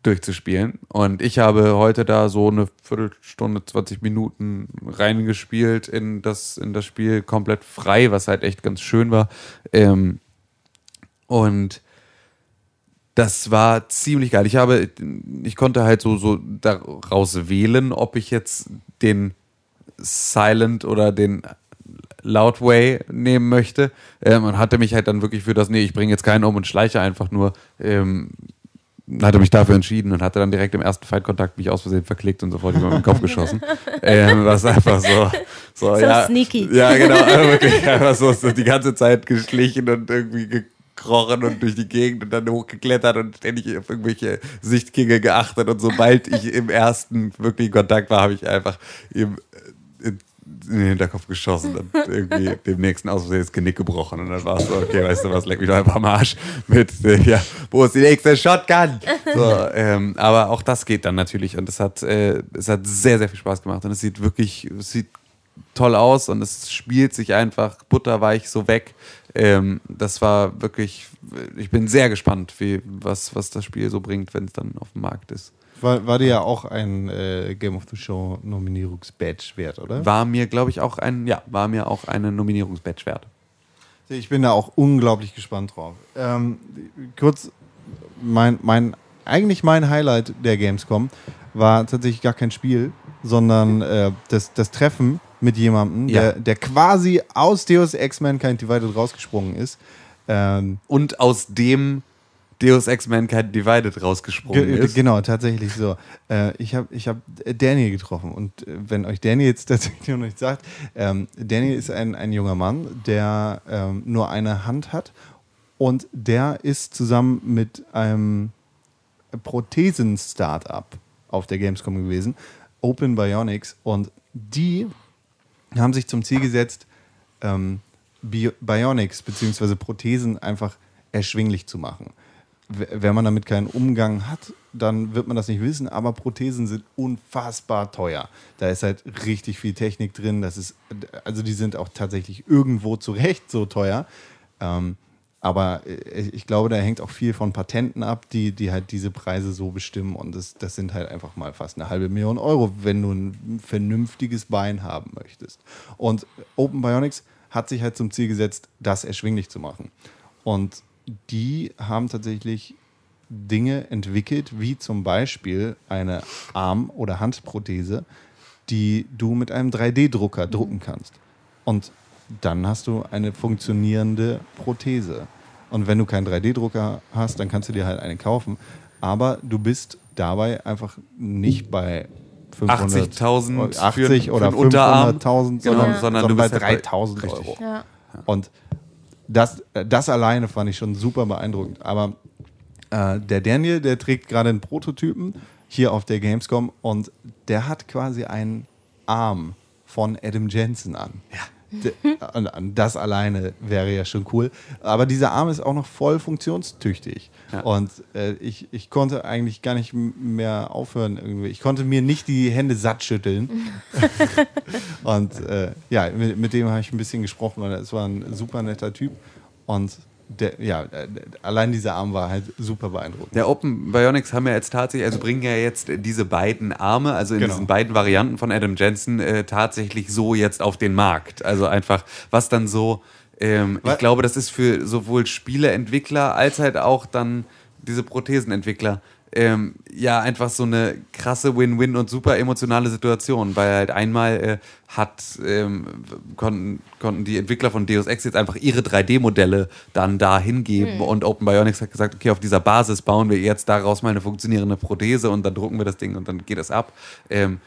durchzuspielen. Und ich habe heute da so eine Viertelstunde, 20 Minuten reingespielt in das, in das Spiel komplett frei, was halt echt ganz schön war. Ähm, und Das war ziemlich geil. Ich habe, ich konnte halt so, so daraus wählen, ob ich jetzt den Silent oder den Loud Way nehmen möchte. Ähm, und hatte mich halt dann wirklich für das, nee, ich bringe jetzt keinen um und schleiche einfach nur, ähm, hatte mich dafür entschieden und hatte dann direkt im ersten Feindkontakt mich aus Versehen verklickt und sofort über den Kopf geschossen. Ähm, was einfach so, so, So ja, sneaky. Ja, genau, also wirklich einfach so, so die ganze Zeit geschlichen und irgendwie gekrochen und durch die Gegend und dann hochgeklettert und ständig auf irgendwelche Sichtgänge geachtet und sobald ich im ersten wirklichen Kontakt war, habe ich einfach ihm äh, in in den Hinterkopf geschossen und irgendwie dem nächsten aus das Genick gebrochen. Und dann war es so, okay, weißt du was, leck mich doch einfach am Arsch mit, äh, ja, wo ist die nächste Shotgun? So, ähm, aber auch das geht dann natürlich und es hat, äh, es hat sehr, sehr viel Spaß gemacht und es sieht wirklich, es sieht toll aus und es spielt sich einfach butterweich so weg. Ähm, das war wirklich, ich bin sehr gespannt, wie, was, was das Spiel so bringt, wenn es dann auf dem Markt ist. War, war dir ja auch ein äh, Game of the Show Nominierungsbadge wert, oder? War mir, glaube ich, auch ein, ja, war mir auch eine Nominierungsbadge wert. Ich bin da auch unglaublich gespannt drauf. Ähm, kurz, mein, mein, eigentlich mein Highlight der Gamescom war tatsächlich gar kein Spiel, sondern äh, das, das Treffen mit jemandem, Ja. der, der quasi aus Deus Ex Mankind Divided rausgesprungen ist. Ähm, Und aus dem Deus Ex Mankind Divided rausgesprungen Ge ist. Genau, tatsächlich so. Äh, ich habe ich hab Daniel getroffen und äh, wenn euch Daniel jetzt tatsächlich noch nicht sagt, ähm, Daniel ist ein, ein junger Mann, der ähm, nur eine Hand hat und der ist zusammen mit einem Prothesen-Startup auf der Gamescom gewesen, Open Bionics und die haben sich zum Ziel gesetzt, ähm, Bio Bionics bzw. Prothesen einfach erschwinglich zu machen. Wenn man damit keinen Umgang hat, dann wird man das nicht wissen, aber Prothesen sind unfassbar teuer. Da ist halt richtig viel Technik drin. Das ist, also die sind auch tatsächlich irgendwo zu Recht so teuer. Ähm, aber äh, ich glaube, da hängt auch viel von Patenten ab, die, die halt diese Preise so bestimmen. Und das, das sind halt einfach mal fast eine halbe Million Euro, wenn du ein vernünftiges Bein haben möchtest. Und Open Bionics hat sich halt zum Ziel gesetzt, das erschwinglich zu machen. Und die haben tatsächlich Dinge entwickelt, wie zum Beispiel eine Arm- oder Handprothese, die du mit einem 3D-Drucker drucken kannst. Und dann hast du eine funktionierende Prothese. Und wenn du keinen 3D-Drucker hast, dann kannst du dir halt eine kaufen. Aber du bist dabei einfach nicht bei 500 80.000 für- 80 für oder einen Unterarm. 500.000, Genau, sondern, sondern sondern, du bei halt bei- 3000 Richtig. Euro. Ja. Und das, das alleine fand ich schon super beeindruckend. Aber äh, der Daniel, der trägt gerade einen Prototypen hier auf der Gamescom und der hat quasi einen Arm von Adam Jensen an. Ja. Und das alleine wäre ja schon cool. Aber dieser Arm ist auch noch voll funktionstüchtig. Ja. Und äh, ich, ich konnte eigentlich gar nicht mehr aufhören. Irgendwie. Ich konnte mir nicht die Hände satt schütteln. Und äh, ja, mit, mit dem habe ich ein bisschen gesprochen und es war ein super netter Typ. Und der, ja, äh, allein dieser Arm war halt super beeindruckend. Der Open Bionics haben ja jetzt tatsächlich, also bringen ja jetzt diese beiden Arme, also in Genau. diesen beiden Varianten von Adam Jensen, äh, tatsächlich so jetzt auf den Markt. Also einfach, was dann so, ähm, ich glaube, das ist für sowohl Spieleentwickler als halt auch dann diese Prothesenentwickler. Ähm, ja, einfach so eine krasse Win-Win und super emotionale Situation, weil halt einmal äh, hat, ähm, konnten, konnten die Entwickler von Deus Ex jetzt einfach ihre 3D-Modelle dann da hingeben und Open Bionics hat gesagt, okay, auf dieser Basis bauen wir jetzt daraus mal eine funktionierende Prothese und dann drucken wir das Ding und dann geht es ab. Ähm,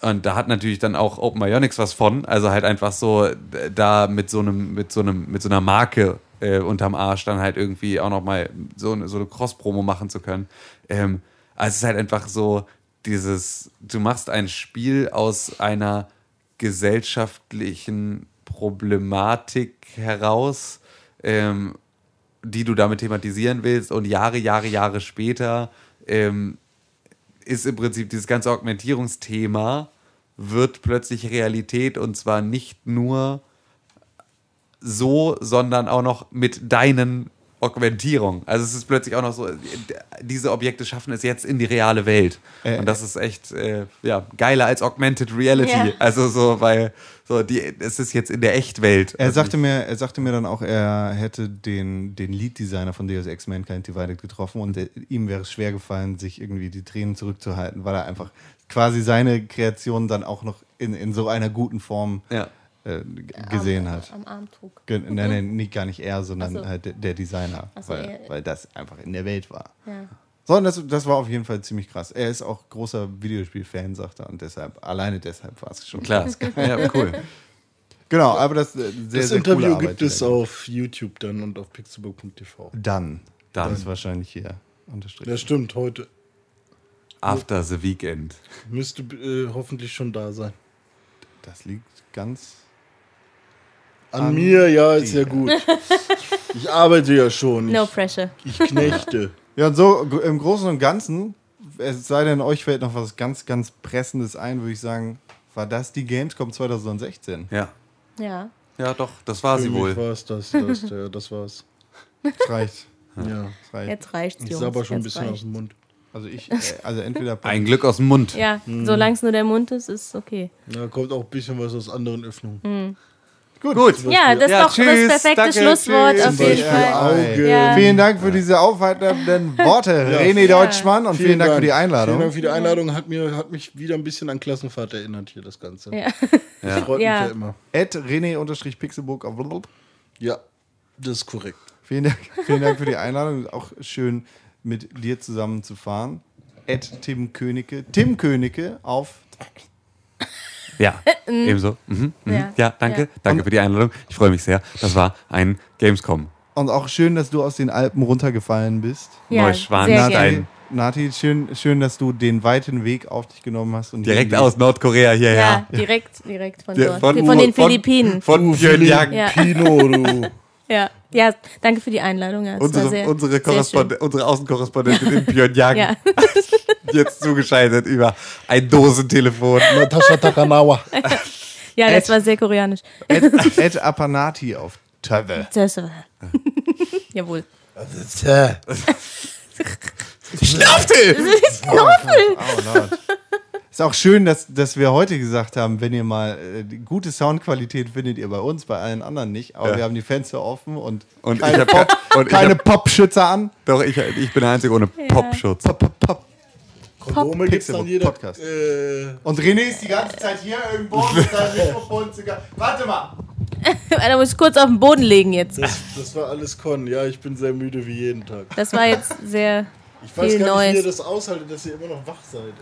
und da hat natürlich dann auch Open Bionics was von, also halt einfach so da mit so einem, mit so einem, mit so einer Marke äh, unterm Arsch dann halt irgendwie auch nochmal so eine, so eine Cross-Promo machen zu können. Ähm, also es ist halt einfach so dieses, du machst ein Spiel aus einer gesellschaftlichen Problematik heraus, ähm, die du damit thematisieren willst und Jahre, Jahre, Jahre später ähm, ist im Prinzip dieses ganze Augmentierungsthema wird plötzlich Realität und zwar nicht nur so, sondern auch noch mit deinen Augmentierung. Also es ist plötzlich auch noch so, diese Objekte schaffen es jetzt in die reale Welt. Äh, Und das ist echt äh, ja, geiler als Augmented Reality. Ja. Also so, weil so die, es ist jetzt in der Echtwelt. Er Also sagte, mir, er sagte mir dann auch, er hätte den, den Lead-Designer von Deus Ex Mankind Divided getroffen und er, ihm wäre es schwer gefallen, sich irgendwie die Tränen zurückzuhalten, weil er einfach quasi seine Kreation dann auch noch in, in so einer guten Form Ja. Äh, gesehen hat. Am Arm trug. Ge- Nein, nein, nicht, gar nicht er, sondern so. halt der, Designer, so, weil, er- weil das einfach in der Welt war. Ja. So, und das, das war auf jeden Fall ziemlich krass. Er ist auch großer Videospiel-Fan, sagt er, und deshalb, alleine deshalb war es schon Klar. Ja, cool. Genau, aber das äh, sehr, Das sehr Interview coole Arbeit, gibt es auf YouTube dann und auf pixelbook.tv. Dann. Dann. Das ist wahrscheinlich hier unterstrichen. Ja, stimmt, heute. After the Weekend. Müsste äh, hoffentlich schon da sein. Das liegt ganz. An, An mir, ja, ist ja gut. Ich arbeite ja schon. No Ich, pressure. ich knechte. Ja, und so im Großen und Ganzen, es sei denn, euch fällt noch was ganz, ganz Pressendes ein, würde ich sagen, war das die Gamescom 2016. Ja. Ja. Ja, doch, das war sie wohl. war es das, das, ja, das war's. Das reicht. Ja. Das reicht. Jetzt reicht's, Ich Jungs. sabber schon ein bisschen aus reicht's. dem Mund. Also ich, äh, also entweder Ein Glück aus dem Mund. Ja, Hm. solange es nur der Mund ist, ist okay. Da kommt auch ein bisschen was aus anderen Öffnungen. Gut. Gut. Ja, das ist Ja, doch tschüss, das perfekte danke, Schlusswort tschüss. auf jeden Beispiel Fall. Auge. Ja. Vielen Dank für diese aufheiternden Worte, René Ja. Deutschmann, und vielen, Dank, für die Einladung. Vielen Dank für die Einladung. Hat, mir, hat mich wieder ein bisschen an Klassenfahrt erinnert hier, das Ganze. Ja. Das freut Ja. mich ja immer. Ed René-Pixelburg auf Blub. Ja, das ist korrekt. Vielen Dank, vielen Dank für die Einladung. Auch schön mit dir zusammen zu fahren. Ed Tim Königke. Tim Königke auf. Ja, ebenso. Mhm. Mhm. Ja. Ja, danke. Ja. Danke für die Einladung. Ich freue mich sehr. Das war ein Gamescom. Und auch schön, dass du aus den Alpen runtergefallen bist. Ja, Neuschwanstein. Nati, schön, schön, dass du den weiten Weg auf dich genommen hast. Und Direkt aus Nordkorea Ja, hierher. direkt, direkt von dort. Von, den Philippinen. Von, von Pyongyang. Ja. Pino, du. Ja. ja, danke für die Einladung. Ja, Unsere, sehr, unsere, sehr Korrespond unsere Außenkorrespondentin in Pyongyang Ja. jetzt zugeschaltet über ein Dosentelefon. Natascha Takanawa. ja, das Ed. war sehr koreanisch. Ed, Ed Apanati auf Töwe. Das war- Jawohl. Schnaftel! Oh, Lord. Ist auch schön, dass, dass wir heute gesagt haben, wenn ihr mal äh, gute Soundqualität findet ihr bei uns, bei allen anderen nicht. Aber Ja. wir haben die Fenster offen und, Und keine, ich hab Pop, ke- und ich keine hab- Popschützer an. Doch, ich, ich bin der Einzige ohne Popschutz. Pop, pop, pop. Kondome gibt's dann jeder. Podcast. Äh, Und René ist die ganze Zeit hier irgendwo mit seinem Mikrofon. zu ga- Warte mal. Da muss ich kurz auf den Boden legen jetzt. das, das war alles Con. Ja, ich bin sehr müde wie jeden Tag. Das war jetzt sehr Ich weiß viel gar nicht, wie ihr Neues. das aushaltet, dass ihr immer noch wach seid. ey.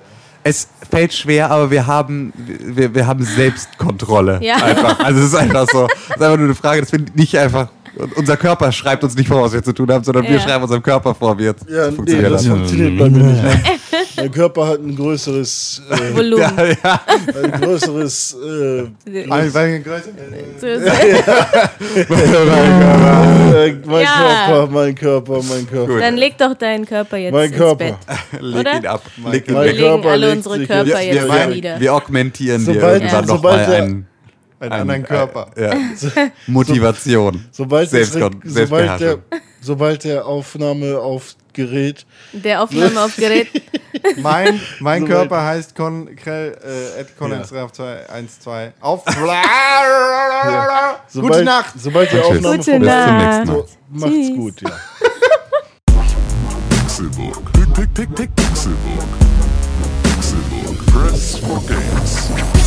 Es fällt schwer, aber wir haben, wir, wir haben Selbstkontrolle. Ja. Einfach. Also es ist einfach so. Es ist einfach nur eine Frage, dass wir nicht einfach. Unser Körper schreibt uns nicht vor, was wir zu tun haben, sondern wir Ja. schreiben unserem Körper vor, wie jetzt Ja, nee, funktioniert das das. funktioniert bei mir nicht. Mein, Körper hat ein größeres, äh, Volumen. Ja, ja. ein größeres, äh, Weil, weil, größer- So- äh, mein Ja. Körper, mein Körper, mein Körper. Dann leg doch deinen Körper jetzt Mein ins Körper. Bett. Leg Oder? ihn ab. Leg ihn Mein Wir legen Körper alle legt unsere Körper jetzt- jetzt Wir, nieder. wir augmentieren dir Sobald- irgendwann ja. nochmal sobald einen, einen anderen Körper. ja, Motivation. Sobald, das, Selbstkon- sobald, der, Selbstbeherrschung. Sobald der Aufnahmeaufgerät Der Aufnahmeaufgerät. Mein, mein So Körper heißt Con Krell, äh, Ed Collins Ja. auf 212. Auf. sobald, Gute Nacht. Sobald die. Aufnahme Gute vorbei Bis zum Nacht. nächsten Mal. ist, macht's Tschüss. gut, ja. Pixelbook. Pixelbook. Press for games.